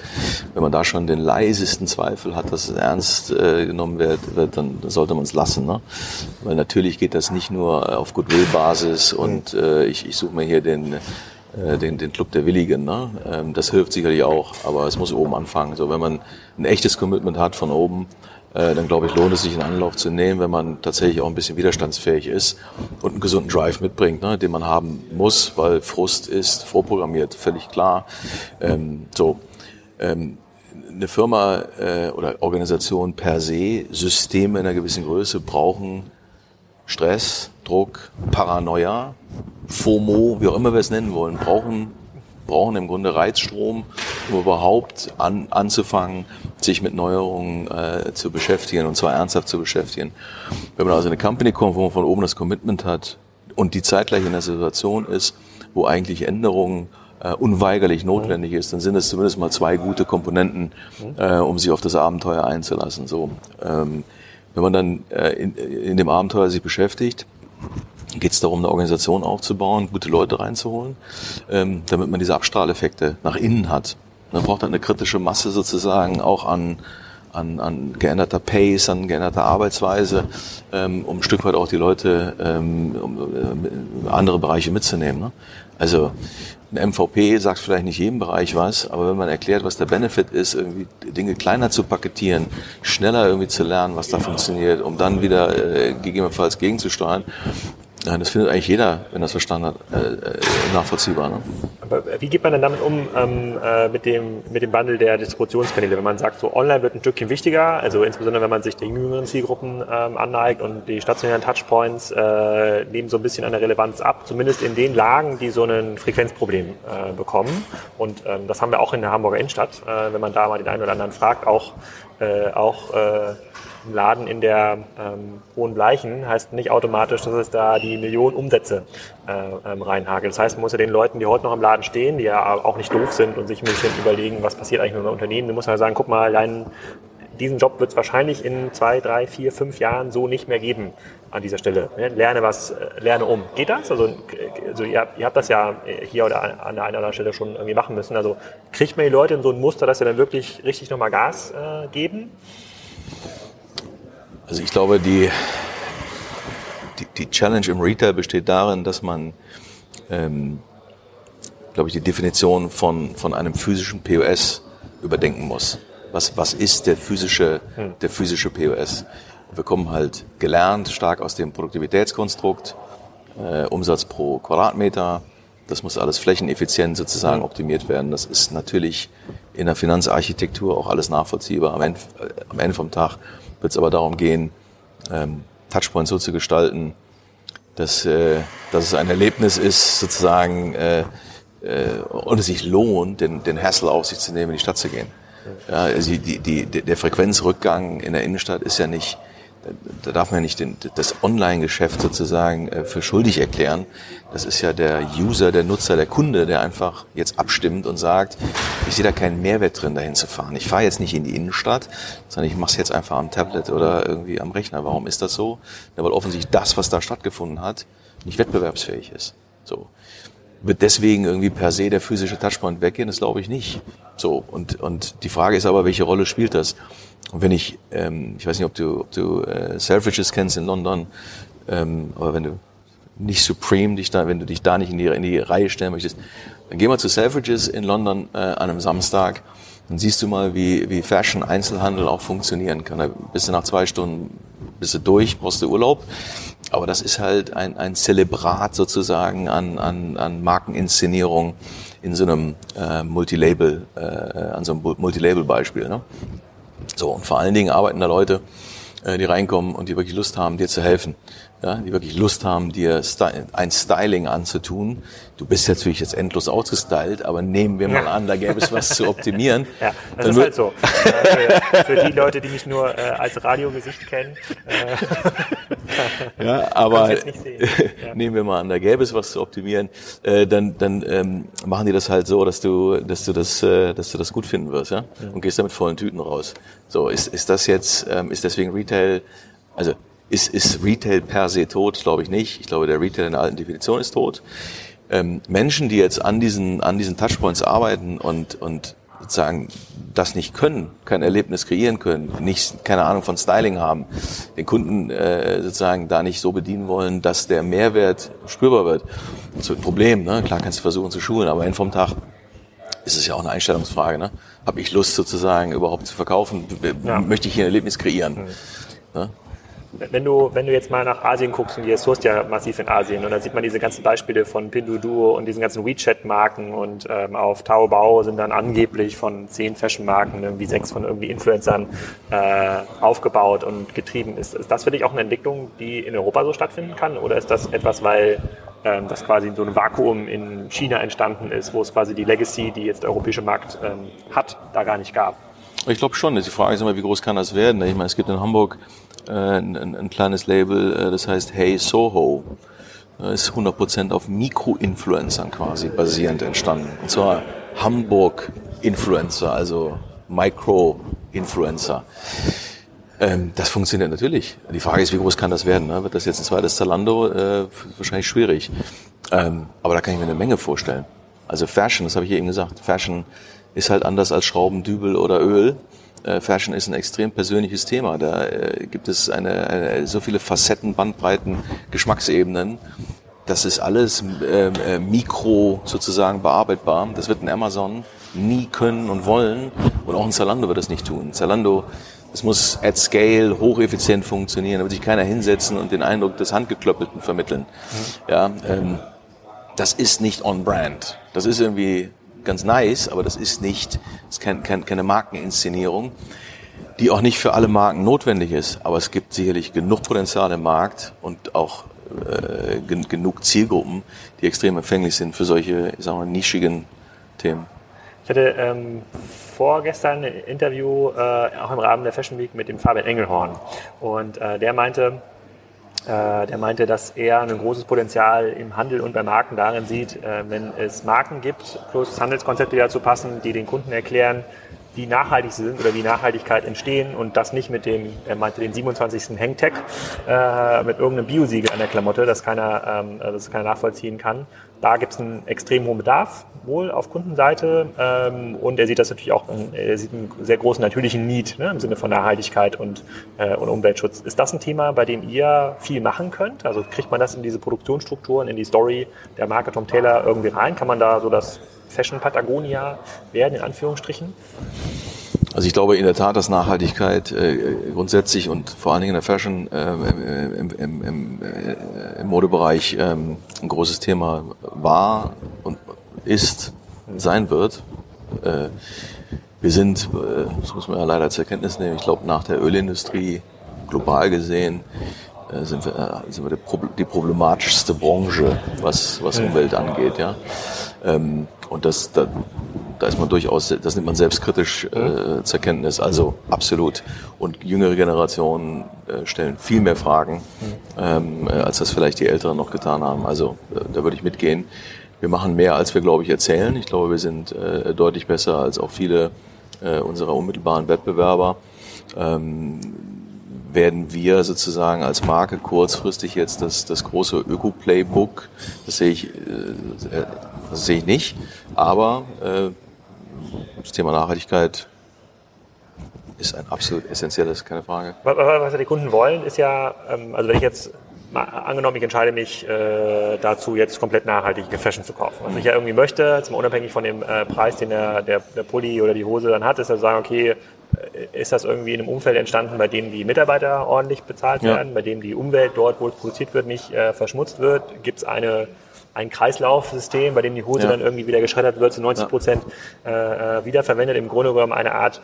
wenn man da schon den leisesten Zweifel hat, dass es ernst äh, genommen wird, wird dann sollte man es lassen. Ne? Weil natürlich geht das nicht nur auf Goodwill-Basis und äh, ich, ich suche mir hier den äh, den, den Club der Willigen. Ne? Ähm, das hilft sicherlich auch, aber es muss oben anfangen. So, wenn man ein echtes Commitment hat von oben, äh, dann glaube ich, lohnt es sich einen Anlauf zu nehmen, wenn man tatsächlich auch ein bisschen widerstandsfähig ist und einen gesunden Drive mitbringt, ne, den man haben muss, weil Frust ist vorprogrammiert, völlig klar. Ähm, so, ähm, eine Firma äh, oder Organisation per se, Systeme in einer gewissen Größe brauchen Stress, Druck, Paranoia, FOMO, wie auch immer wir es nennen wollen, brauchen brauchen im Grunde Reizstrom, um überhaupt an, anzufangen, sich mit Neuerungen äh, zu beschäftigen und zwar ernsthaft zu beschäftigen. Wenn man also in eine Company kommt, wo man von oben das Commitment hat und die zeitgleich in der Situation ist, wo eigentlich Änderungen äh, unweigerlich notwendig ist, dann sind es zumindest mal zwei gute Komponenten, äh, um sich auf das Abenteuer einzulassen. So, ähm, wenn man dann äh, in, dem Abenteuer sich beschäftigt, geht es darum, eine Organisation aufzubauen, gute Leute reinzuholen, ähm, damit man diese Abstrahleffekte nach innen hat. Man braucht dann eine kritische Masse sozusagen auch an, an, an geänderter Pace, an geänderter Arbeitsweise, ähm, um ein Stück weit auch die Leute ähm, um, um, andere Bereiche mitzunehmen. Ne? Also ein MVP sagt vielleicht nicht jedem Bereich was, aber wenn man erklärt, was der Benefit ist, irgendwie Dinge kleiner zu paketieren, schneller irgendwie zu lernen, was da funktioniert, um dann wieder äh, gegebenenfalls gegenzusteuern, ja, das findet eigentlich jeder, wenn das verstanden hat, äh, äh, nachvollziehbar. Ne? Aber wie geht man denn damit um ähm, äh, mit, dem, mit dem Wandel der Distributionskanäle? Wenn man sagt, so online wird ein Stückchen wichtiger, also insbesondere wenn man sich den jüngeren Zielgruppen ähm, anneigt und die stationären Touchpoints äh, nehmen so ein bisschen an der Relevanz ab, zumindest in den Lagen, die so ein Frequenzproblem äh, bekommen. Und ähm, das haben wir auch in der Hamburger Innenstadt, äh, wenn man da mal den einen oder anderen fragt, auch, äh, auch äh, ein Laden in der ähm, Hohen Bleichen heißt nicht automatisch, dass es da die Millionen Umsätze äh, ähm, reinhagelt. Das heißt, man muss ja den Leuten, die heute noch im Laden stehen, die ja auch nicht doof sind und sich ein bisschen überlegen, was passiert eigentlich mit einem Unternehmen, da muss man sagen, guck mal, allein diesen Job wird es wahrscheinlich in zwei, drei, vier, fünf Jahren so nicht mehr geben an dieser Stelle. Lerne was, äh, lerne um. Geht das? Also, also ihr, habt, ihr habt das ja hier oder an der einen oder anderen Stelle schon irgendwie machen müssen. Also kriegt man die Leute in so ein Muster, dass sie dann wirklich richtig nochmal Gas äh, geben? Also ich glaube, die, die, die Challenge im Retail besteht darin, dass man, ähm, glaube ich, die Definition von, von einem physischen POS überdenken muss. Was, was ist der physische, hm. der physische POS? Wir kommen halt gelernt stark aus dem Produktivitätskonstrukt, äh, Umsatz pro Quadratmeter. Das muss alles flächeneffizient sozusagen hm. optimiert werden. Das ist natürlich in der Finanzarchitektur auch alles nachvollziehbar. Am Ende, äh, am Ende vom Tag wird es aber darum gehen, ähm, Touchpoints so zu gestalten, dass, äh, dass es ein Erlebnis ist, sozusagen, äh, äh, und es sich lohnt, den, den Hassel auf sich zu nehmen, in die Stadt zu gehen. Ja, also die, die, der Frequenzrückgang in der Innenstadt ist ja nicht da darf man nicht den, das Online-Geschäft sozusagen äh, für schuldig erklären. Das ist ja der User, der Nutzer, der Kunde, der einfach jetzt abstimmt und sagt, ich sehe da keinen Mehrwert drin, dahin zu fahren. Ich fahre jetzt nicht in die Innenstadt, sondern ich mache es jetzt einfach am Tablet oder irgendwie am Rechner. Warum ist das so? Ja, weil offensichtlich das, was da stattgefunden hat, nicht wettbewerbsfähig ist. So. Wird deswegen irgendwie per se der physische Touchpoint weggehen? Das glaube ich nicht. So. Und, und die Frage ist aber, welche Rolle spielt das? Und wenn ich, ähm, ich weiß nicht, ob du, ob du äh, Selfridges kennst in London, ähm, aber wenn du nicht Supreme dich da, wenn du dich da nicht in die, in die Reihe stellen möchtest, dann geh mal zu Selfridges in London äh, an einem Samstag, dann siehst du mal, wie, wie Fashion Einzelhandel auch funktionieren kann. Da bist du nach zwei Stunden bist du durch, brauchst du Urlaub. Aber das ist halt ein, ein Zelebrat sozusagen an, an, an Markeninszenierung in so einem äh, Multilabel, äh, an so einem Multilabel-Beispiel. Ne? So, und vor allen Dingen arbeiten da Leute, äh, die reinkommen und die wirklich Lust haben, dir zu helfen. Ja, die wirklich Lust haben, dir ein Styling anzutun. Du bist natürlich jetzt endlos ausgestylt, aber nehmen wir mal an, da gäbe es was zu optimieren. Ja, das ist halt so. für, für, die Leute, die mich nur äh, als Radiogesicht kennen. Äh, ja, aber ja. nehmen wir mal an, da gäbe es was zu optimieren, äh, dann, dann ähm, machen die das halt so, dass du, dass du das, äh, dass du das gut finden wirst, ja, und gehst damit vollen Tüten raus. So, ist, ist das jetzt, ähm, ist deswegen Retail, also ist, ist Retail per se tot? Glaube ich nicht. Ich glaube, der Retail in der alten Definition ist tot. Ähm, Menschen, die jetzt an diesen, an diesen Touchpoints arbeiten und, und sozusagen das nicht können, kein Erlebnis kreieren können, nicht keine Ahnung von Styling haben, den Kunden äh, sozusagen da nicht so bedienen wollen, dass der Mehrwert spürbar wird. Das wird ein Problem. Ne? Klar kannst du versuchen zu schulen, aber in vom Tag ist es ja auch eine Einstellungsfrage. Ne? Habe ich Lust sozusagen überhaupt zu verkaufen? Ja. Möchte ich hier ein Erlebnis kreieren? Mhm. Ne? Wenn du, wenn du jetzt mal nach Asien guckst und ihr sourst ja massiv in Asien und da sieht man diese ganzen Beispiele von Pinduoduo und diesen ganzen WeChat-Marken und ähm, auf Taobao sind dann angeblich von zehn Fashion-Marken irgendwie sechs von irgendwie Influencern äh, aufgebaut und getrieben. Ist, ist das für dich auch eine Entwicklung, die in Europa so stattfinden kann oder ist das etwas, weil ähm, das quasi so einem Vakuum in China entstanden ist, wo es quasi die Legacy, die jetzt der europäische Markt ähm, hat, da gar nicht gab? Ich glaube schon. Die Frage ist immer, wie groß kann das werden? Ich meine, es gibt in Hamburg äh, ein, ein, kleines Label, äh, das heißt Hey Soho. Ist 100% auf Mikro-Influencern quasi basierend entstanden. Und zwar Hamburg-Influencer, also Micro-Influencer. Ähm, das funktioniert natürlich. Die Frage ist, wie groß kann das werden? Ne? Wird das jetzt ein zweites Zalando? Äh, wahrscheinlich schwierig. Ähm, aber da kann ich mir eine Menge vorstellen. Also Fashion, das habe ich eben gesagt, Fashion ist halt anders als Schrauben, Dübel oder Öl. Äh, Fashion ist ein extrem persönliches Thema. Da äh, gibt es eine, eine, so viele Facetten, Bandbreiten, Geschmacksebenen. das ist alles äh, äh, mikro sozusagen bearbeitbar. Das wird ein Amazon nie können und wollen und auch ein Zalando wird das nicht tun. Zalando, es muss at scale hocheffizient funktionieren, da wird sich keiner hinsetzen und den Eindruck des Handgeklöppelten vermitteln. Mhm. Ja, ähm, das ist nicht on brand. Das ist irgendwie ganz nice, aber das ist nicht, das ist kein, kein, keine Markeninszenierung, die auch nicht für alle Marken notwendig ist. Aber es gibt sicherlich genug Potenzial im Markt und auch äh, gen genug Zielgruppen, die extrem empfänglich sind für solche, ich sag mal, nischigen Themen. Ich hatte ähm, vorgestern ein Interview, äh, auch im Rahmen der Fashion Week, mit dem Fabian Engelhorn. Und äh, der meinte, der meinte, dass er ein großes Potenzial im Handel und bei Marken darin sieht, äh, wenn es Marken gibt, plus Handelskonzepte, dazu passen, die den Kunden erklären, wie nachhaltig sie sind oder wie Nachhaltigkeit entstehen und das nicht mit dem, er meinte den 27. Hangtag, äh, mit irgendeinem Biosiegel an der Klamotte, das keiner, ähm, das keiner nachvollziehen kann. Da gibt es einen extrem hohen Bedarf, wohl auf Kundenseite. Ähm, und er sieht das natürlich auch, er sieht einen sehr großen natürlichen Need ne, im Sinne von Nachhaltigkeit und, äh, und Umweltschutz. Ist das ein Thema, bei dem ihr viel machen könnt? Also kriegt man das in diese Produktionsstrukturen, in die Story der Marke Tom Taylor irgendwie rein? Kann man da so das Fashion Patagonia werden, in Anführungsstrichen? Also ich glaube in der Tat, dass Nachhaltigkeit äh, grundsätzlich und vor allen Dingen in der Fashion äh, im, im, im, äh, im Modebereich ähm, ein großes Thema war und ist, sein wird. Äh, wir sind, äh, das muss man ja leider zur Kenntnis nehmen, ich glaube nach der Ölindustrie global gesehen äh, sind wir, sind wir die problematischste Branche, was, was Umwelt angeht. Ja? Ähm, und das, da, da ist man durchaus, das nimmt man selbstkritisch äh, zur Kenntnis, also absolut. Und jüngere Generationen äh, stellen viel mehr Fragen, ähm, äh, als das vielleicht die Älteren noch getan haben. Also äh, da würde ich mitgehen. Wir machen mehr, als wir, glaube ich, erzählen. Ich glaube, wir sind äh, deutlich besser als auch viele äh, unserer unmittelbaren Wettbewerber. Ähm, werden wir sozusagen als Marke kurzfristig jetzt das, das große Öko-Playbook, das sehe ich, äh, sehe ich nicht, aber äh, das Thema Nachhaltigkeit ist ein absolut essentielles, keine Frage. Was die Kunden wollen, ist ja, ähm, also wenn ich jetzt mal angenommen, ich entscheide mich äh, dazu, jetzt komplett nachhaltige Fashion zu kaufen. Was ich ja irgendwie möchte, jetzt mal unabhängig von dem äh, Preis, den der, der, der Pulli oder die Hose dann hat, ist ja also sagen, okay, äh, ist das irgendwie in einem Umfeld entstanden, bei dem die Mitarbeiter ordentlich bezahlt ja. werden, bei dem die Umwelt dort, wo es produziert wird, nicht äh, verschmutzt wird? Gibt es eine ein Kreislaufsystem, bei dem die Hose ja. dann irgendwie wieder geschreddert wird, zu 90 Prozent äh, äh, wiederverwendet. Im Grunde genommen eine Art,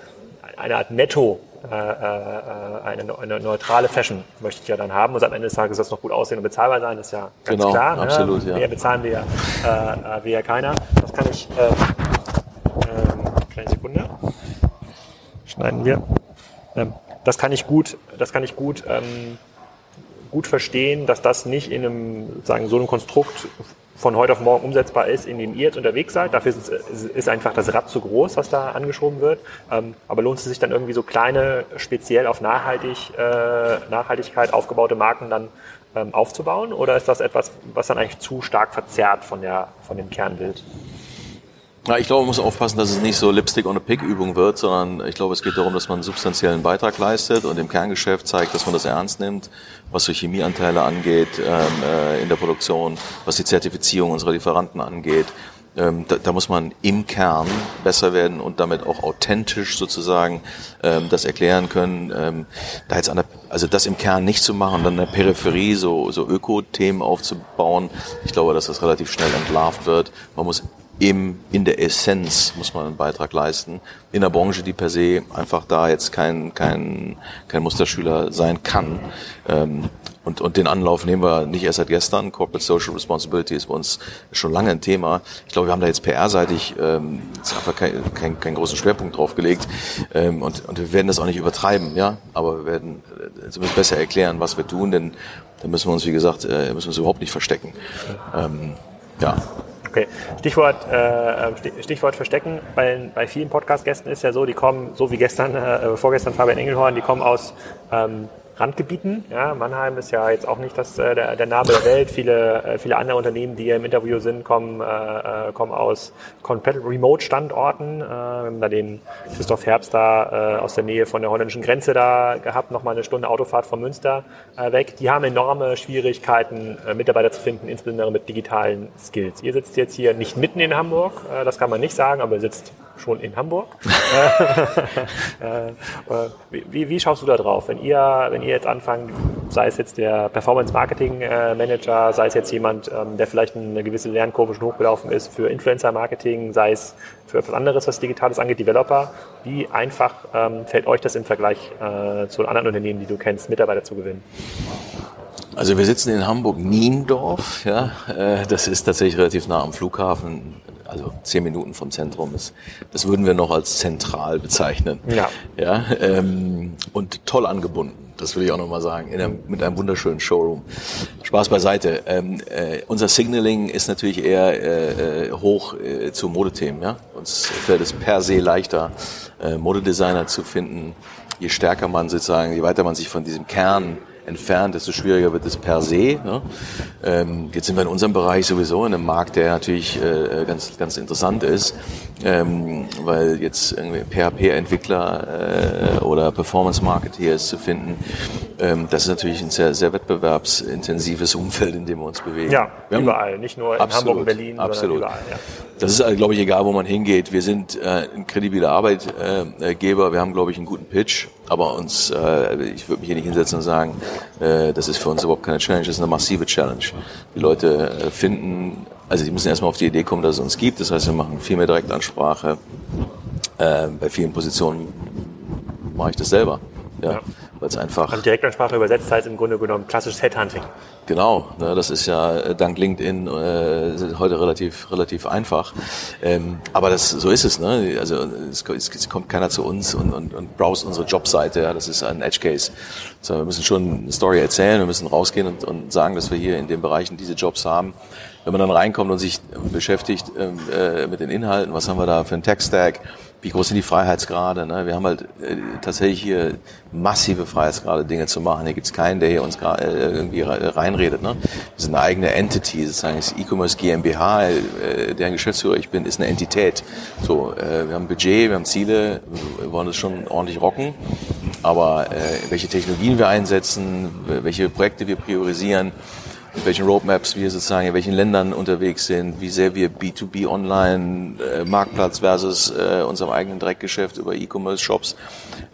eine Art Netto, äh, äh, eine, eine neutrale Fashion möchte ich ja dann haben. Und am Ende des Tages soll es noch gut aussehen und bezahlbar sein, das ist ja ganz genau, klar. Ne? Absolut, ne? ja. Mehr bezahlen wir ja, äh, wir ja keiner. Das kann ich, äh, äh, kleine Sekunde, schneiden wir. Ähm, das kann ich gut, das kann ich gut ähm, gut verstehen, dass das nicht in einem, sagen, so einem Konstrukt von heute auf morgen umsetzbar ist, in dem ihr jetzt unterwegs seid. Dafür ist, ist einfach das Rad zu groß, was da angeschoben wird. Ähm, aber lohnt es sich dann irgendwie so kleine, speziell auf Nachhaltig, äh, Nachhaltigkeit aufgebaute Marken dann ähm, aufzubauen? Oder ist das etwas, was dann eigentlich zu stark verzerrt von, der, von dem Kernbild? Ja, ich glaube, man muss aufpassen, dass es nicht so Lipstick on a Pig Übung wird, sondern ich glaube, es geht darum, dass man einen substanziellen Beitrag leistet und im Kerngeschäft zeigt, dass man das ernst nimmt, was so Chemieanteile angeht ähm, äh, in der Produktion, was die Zertifizierung unserer Lieferanten angeht. Ähm, da, da muss man im Kern besser werden und damit auch authentisch sozusagen ähm, das erklären können. Ähm, da jetzt an der, also das im Kern nicht zu machen, dann in der Peripherie so, so Öko-Themen aufzubauen, ich glaube, dass das relativ schnell entlarvt wird. Man muss im, in der Essenz muss man einen Beitrag leisten. In der Branche, die per se einfach da jetzt kein, kein, kein Musterschüler sein kann. Ähm, und, und den Anlauf nehmen wir nicht erst seit gestern. Corporate Social Responsibility ist bei uns schon lange ein Thema. Ich glaube, wir haben da jetzt PR-seitig ähm, einfach keinen kein, kein großen Schwerpunkt drauf gelegt. Ähm, und, und wir werden das auch nicht übertreiben, ja. Aber wir werden äh, zumindest besser erklären, was wir tun, denn da müssen wir uns, wie gesagt, äh, müssen wir uns überhaupt nicht verstecken. Ähm, ja. Okay, Stichwort, äh, Stichwort Verstecken. Bei, bei vielen Podcast-Gästen ist ja so, die kommen, so wie gestern, äh, vorgestern Fabian Engelhorn, die kommen aus ähm, Randgebieten. Ja, Mannheim ist ja jetzt auch nicht das, äh, der, der Nabel der Welt. Viele, äh, viele andere Unternehmen, die hier im Interview sind, kommen, äh, äh kommen aus komplett Remote-Standorten. Äh, wir haben da den Christoph Herbst da äh, aus der Nähe von der holländischen Grenze da gehabt, nochmal eine Stunde Autofahrt von Münster äh, weg. Die haben enorme Schwierigkeiten, äh, Mitarbeiter zu finden, insbesondere mit digitalen Skills. Ihr sitzt jetzt hier nicht mitten in Hamburg, äh, das kann man nicht sagen, aber ihr sitzt schon in Hamburg. Äh, äh, wie, wie, schaust du da drauf, wenn ihr, wenn ihr jetzt anfangt, sei es jetzt der Performance Marketing äh, Manager, sei es jetzt jemand, ähm, der vielleicht eine gewisse Lernkurve schon hochgelaufen ist für Influencer Marketing, sei es für etwas anderes, was Digitales angeht, Developer, wie einfach ähm, fällt euch das im Vergleich äh, zu anderen Unternehmen, die du kennst, Mitarbeiter zu gewinnen? Also wir sitzen in Hamburg-Niendorf, ja, äh, das ist tatsächlich relativ nah am Flughafen, also zehn Minuten vom Zentrum ist. Das würden wir noch als zentral bezeichnen. Ja. ja ähm, und toll angebunden. Das will ich auch nochmal sagen, einem, mit einem wunderschönen Showroom. Spaß beiseite. Ähm, äh, unser Signaling ist natürlich eher äh, äh hoch äh, zu Modethemen. Ja? Uns fällt es per se leichter, äh, Modedesigner zu finden. Je stärker man sozusagen, je weiter man sich von diesem Kern entfernt, desto schwieriger wird es per se. Ne? Ähm, jetzt sind wir in unserem Bereich sowieso in einem Markt, der natürlich äh, ganz, ganz interessant ist, ähm, weil jetzt irgendwie PHP-Entwickler äh, oder Performance-Marketeers zu finden, ähm, das ist natürlich ein sehr, sehr wettbewerbsintensives Umfeld, in dem wir uns bewegen. Ja, wir überall, nicht nur in absolut, Hamburg Berlin, absolut. überall. Ja. Das ist, glaube ich, egal, wo man hingeht. Wir sind äh, ein kredibiler Arbeitgeber, wir haben, glaube ich, einen guten Pitch, aber uns, äh, ich würde mich hier nicht hinsetzen und sagen, äh, das ist für uns überhaupt keine Challenge, das ist eine massive Challenge. Die Leute äh, finden, also die müssen erstmal auf die Idee kommen, dass es uns gibt. Das heißt, wir machen viel mehr Direktansprache. Äh, bei vielen Positionen mache ich das selber. Ja. ja weil es einfach... Und Direktansprache übersetzt heißt im Grunde genommen klassisches Headhunting. Genau, ne, das ist ja äh, dank LinkedIn äh, heute relativ relativ einfach. Ähm, aber das so ist es. Ne? Also es, es kommt keiner zu uns und, und, und browst unsere Jobseite. Ja? Das ist ein Edge Case. So, wir müssen schon eine Story erzählen, wir müssen rausgehen und, und sagen, dass wir hier in den Bereichen diese Jobs haben. Wenn man dann reinkommt und sich beschäftigt ähm, äh, mit den Inhalten, was haben wir da für einen Tech-Stack, wie groß sind die Freiheitsgrade. Ne? Wir haben halt äh, tatsächlich hier massive Freiheitsgrade, Dinge zu machen. Hier gibt's keinen, der hier uns äh, irgendwie reinredet. Ne? Wir sind eine eigene Entity, sozusagen das E-Commerce GmbH, äh, deren Geschäftsführer ich bin, ist eine Entität. So, äh, wir haben Budget, wir haben Ziele, wir wollen das schon ordentlich rocken. Aber äh, welche Technologien wir einsetzen, welche Projekte wir priorisieren, mit welchen Roadmaps wir sozusagen in welchen Ländern unterwegs sind, wie sehr wir B2B online, äh, Marktplatz versus äh, unserem eigenen Direktgeschäft über E-Commerce-Shops,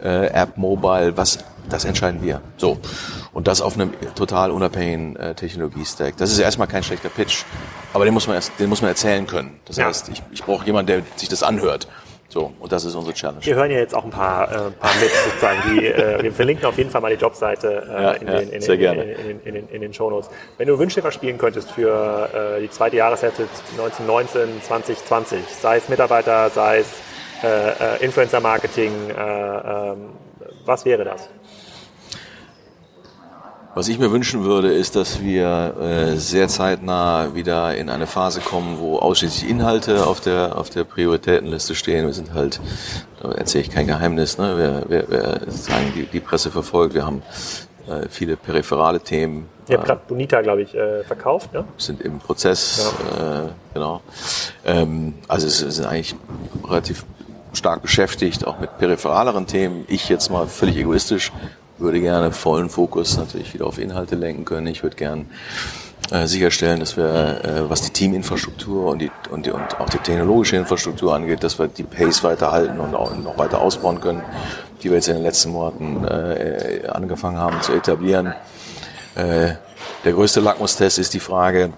äh, App, Mobile, was, das entscheiden wir. So. Und das auf einem total unabhängigen äh, Technologie-Stack. Das ist erstmal kein schlechter Pitch, aber den muss man erst, den muss man erzählen können. Das heißt, ich, ich brauche jemanden, der sich das anhört. So, und das ist unsere Challenge. Wir hören ja jetzt auch ein paar, äh, paar mit, sozusagen. Die, äh, wir verlinken auf jeden Fall mal die Jobseite äh, ja, in, den, in, den, in, in, in, den, in den Shownotes. Wenn du Wünschschiffer spielen könntest für äh, die zweite Jahreshälfte 1919, 2020, sei es Mitarbeiter, sei es äh, äh, Influencer-Marketing, äh, äh, was wäre das? Was ich mir wünschen würde, ist, dass wir äh, sehr zeitnah wieder in eine Phase kommen, wo ausschließlich Inhalte auf der auf der Prioritätenliste stehen. Wir sind halt, da erzähle ich kein Geheimnis, ne? wer, wer, wer sozusagen die, die Presse verfolgt. Wir haben äh, viele peripherale Themen. Ihr habt gerade Bonita, glaube ich, äh, verkauft, ne? Sind im Prozess, ja. äh, genau. Ähm, also es sind eigentlich relativ stark beschäftigt, auch mit peripheraleren Themen. Ich jetzt mal völlig egoistisch würde gerne vollen Fokus natürlich wieder auf Inhalte lenken können. Ich würde gern äh, sicherstellen, dass wir, äh, was die Teaminfrastruktur und, die, und, die, und auch die technologische Infrastruktur angeht, dass wir die Pace weiterhalten und auch noch weiter ausbauen können, die wir jetzt in den letzten Monaten äh, angefangen haben zu etablieren. Äh, der größte Lackmustest ist die Frage,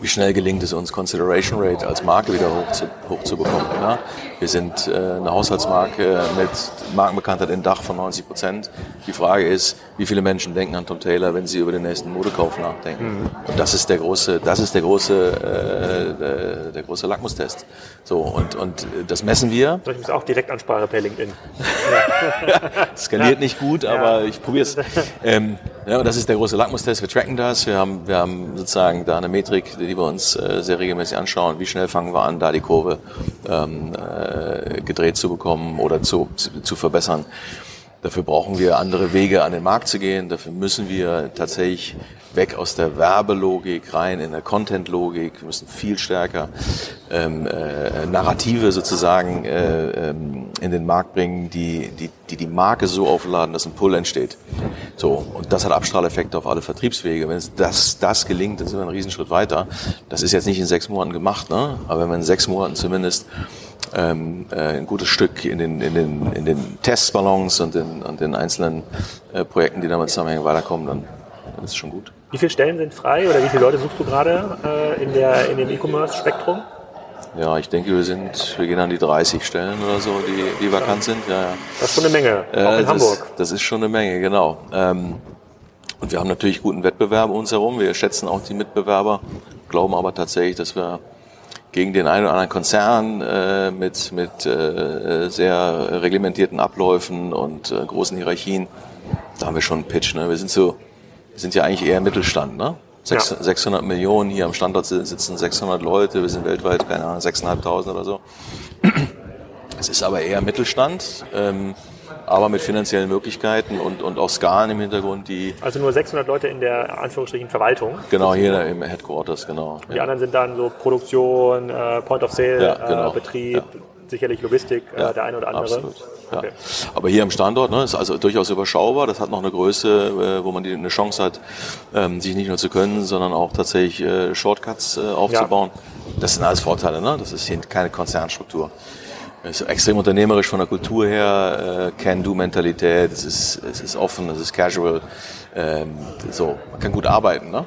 wie schnell gelingt es uns, Consideration Rate als Marke wieder hoch zu, hoch zu. Ja? Wir sind äh, eine Haushaltsmarke mit Markenbekanntheit in Dach von 90 Prozent. Die Frage ist, wie viele Menschen denken an Tom Taylor, wenn sie über den nächsten Modekauf nachdenken? Mhm. Und das ist der große, das ist der große, äh, der, der große Lackmustest. So und und das messen wir. Ich muss auch Direktansprache per LinkedIn. Skaliert nicht gut, aber ja. ich probiere es. Ähm, ja, und das ist der große Lackmustest. Wir tracken das. Wir haben, wir haben sozusagen da eine Metrik, die wir uns äh, sehr regelmäßig anschauen. Wie schnell fangen wir an, da die Kurve ähm, äh, gedreht zu bekommen oder zu, zu, zu verbessern. Dafür brauchen wir andere Wege an den Markt zu gehen. Dafür müssen wir tatsächlich weg aus der Werbelogik rein in der Content-Logik. Wir müssen viel stärker ähm, äh, Narrative sozusagen äh, ähm, in den Markt bringen, die, die, die die Marke so aufladen, dass ein Pull entsteht. So und das hat Abstrahleffekte auf alle Vertriebswege. Wenn es das das gelingt, dann sind wir einen Riesenschritt weiter. Das ist jetzt nicht in sechs Monaten gemacht, ne? aber wenn wir in sechs Monaten zumindest ähm, äh, ein gutes Stück in den, in den, in den Testballons und in, und den einzelnen äh, Projekten, die damit zusammenhängen, weiterkommen, dann, dann ist es schon gut. Wie viele Stellen sind frei oder wie viele Leute suchst du gerade äh, in, der, in dem E-Commerce-Spektrum? Ja, ich denke, wir sind, wir gehen an die 30 Stellen oder so, die, die vakant sind. Ja, ja. Das ist schon eine Menge, auch äh, in das, Hamburg. Das ist schon eine Menge, genau. Ähm, und wir haben natürlich guten Wettbewerb um uns herum. Wir schätzen auch die Mitbewerber, glauben aber tatsächlich, dass wir gegen den einen oder anderen Konzern äh, mit, mit äh, sehr reglementierten Abläufen und äh, großen Hierarchien, da haben wir schon einen Pitch. Ne? Wir sind so, wir sind ja eigentlich eher Mittelstand. Ne? ja. 600 Millionen, hier am Standort sitzen 600 Leute, wir sind weltweit, keine Ahnung, 6.500 oder so. Es ist aber eher Mittelstand. Ähm, aber mit finanziellen Möglichkeiten und, und auch Skalen im Hintergrund, die... Also nur 600 Leute in der Anführungsstrichen Verwaltung? Genau, hier im Headquarters, genau. Die ja. anderen sind dann so Produktion, äh, Point of Sale, ja, genau. äh, Betrieb, ja. sicherlich Logistik, äh, der eine oder andere. Absolut. Ja. Okay. Aber hier am Standort ne, ist also durchaus überschaubar. Das hat noch eine Größe, äh, wo man die, eine Chance hat, ähm, sich nicht nur zu können, sondern auch tatsächlich äh, Shortcuts äh, aufzubauen. Das sind alles Vorteile. Ne? Das ist hier keine Konzernstruktur. Ist extrem unternehmerisch von der Kultur her, äh, Can-Do-Mentalität, es ist, es ist offen, es ist casual. Ähm, so, man kann gut arbeiten, ne?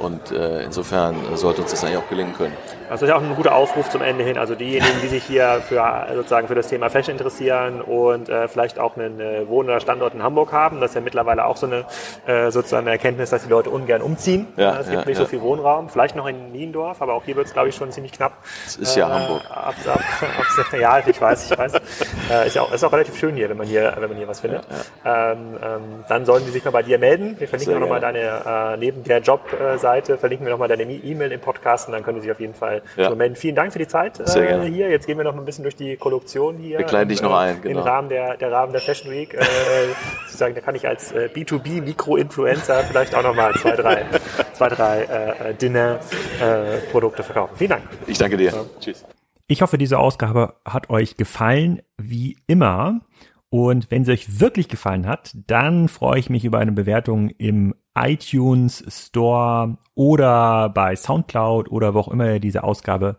Und äh, insofern sollte uns das eigentlich auch gelingen können. Das ist ja auch ein guter Aufruf zum Ende hin. Also diejenigen, die sich hier für sozusagen für das Thema Fashion interessieren und äh, vielleicht auch einen äh, Wohn- oder Standort in Hamburg haben, das ist ja mittlerweile auch so eine äh, sozusagen eine Erkenntnis, dass die Leute ungern umziehen. Ja, es gibt ja, nicht ja. so viel Wohnraum. Vielleicht noch in Niendorf, aber auch hier wird es, glaube ich, schon ziemlich knapp. Es ist ja äh, Hamburg. Ab, ab, ab, ja, ich weiß, ich weiß. äh, ist ja auch, ist auch relativ schön hier, wenn man hier, wenn man hier was findet. Ähm, ähm, dann sollen die sich mal bei dir melden. Wir verlinken auch nochmal deine, äh, neben der Jobseite, verlinken wir nochmal deine E-Mail im Podcast und dann können die sich auf jeden Fall ja. melden. Vielen Dank für die Zeit Sehr äh, hier. Jetzt gehen wir noch ein bisschen durch die Kollektion hier. Wir kleiden dich noch ein, genau. Im Rahmen der, der Rahmen der Fashion Week. Äh, sozusagen, da kann ich als äh, B2B-Mikro-Influencer vielleicht auch nochmal zwei, drei, zwei, drei äh, Dinner-Produkte äh, verkaufen. Vielen Dank. Ich danke dir. Ja. Tschüss. Ich hoffe, diese Ausgabe hat euch gefallen, wie immer. Und wenn sie euch wirklich gefallen hat, dann freue ich mich über eine Bewertung im iTunes Store oder bei SoundCloud oder wo auch immer ihr diese Ausgabe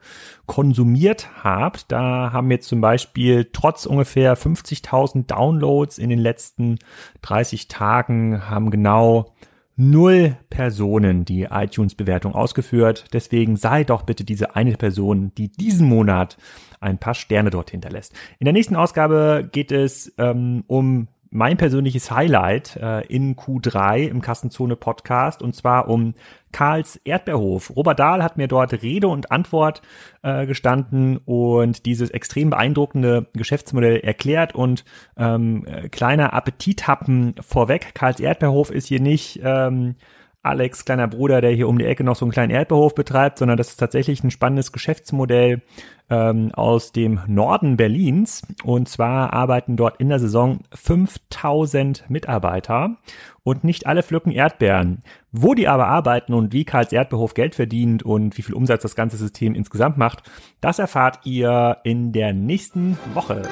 konsumiert habt. Da haben wir zum Beispiel trotz ungefähr 50.000 Downloads in den letzten 30 Tagen haben genau null Personen die iTunes-Bewertung ausgeführt. Deswegen sei doch bitte diese eine Person, die diesen Monat ein paar Sterne dort hinterlässt. In der nächsten Ausgabe geht es ähm, um mein persönliches Highlight äh, in Q3 im Kassenzone Podcast und zwar um Karls Erdbeerhof. Robert Dahl hat mir dort Rede und Antwort äh, gestanden und dieses extrem beeindruckende Geschäftsmodell erklärt und ähm, äh, kleiner Appetithappen vorweg. Karls Erdbeerhof ist hier nicht ähm, Alex kleiner Bruder, der hier um die Ecke noch so einen kleinen Erdbeerhof betreibt, sondern das ist tatsächlich ein spannendes Geschäftsmodell ähm, aus dem Norden Berlins. Und zwar arbeiten dort in der Saison 5000 Mitarbeiter und nicht alle pflücken Erdbeeren. Wo die aber arbeiten und wie Karls Erdbeerhof Geld verdient und wie viel Umsatz das ganze System insgesamt macht, das erfahrt ihr in der nächsten Woche.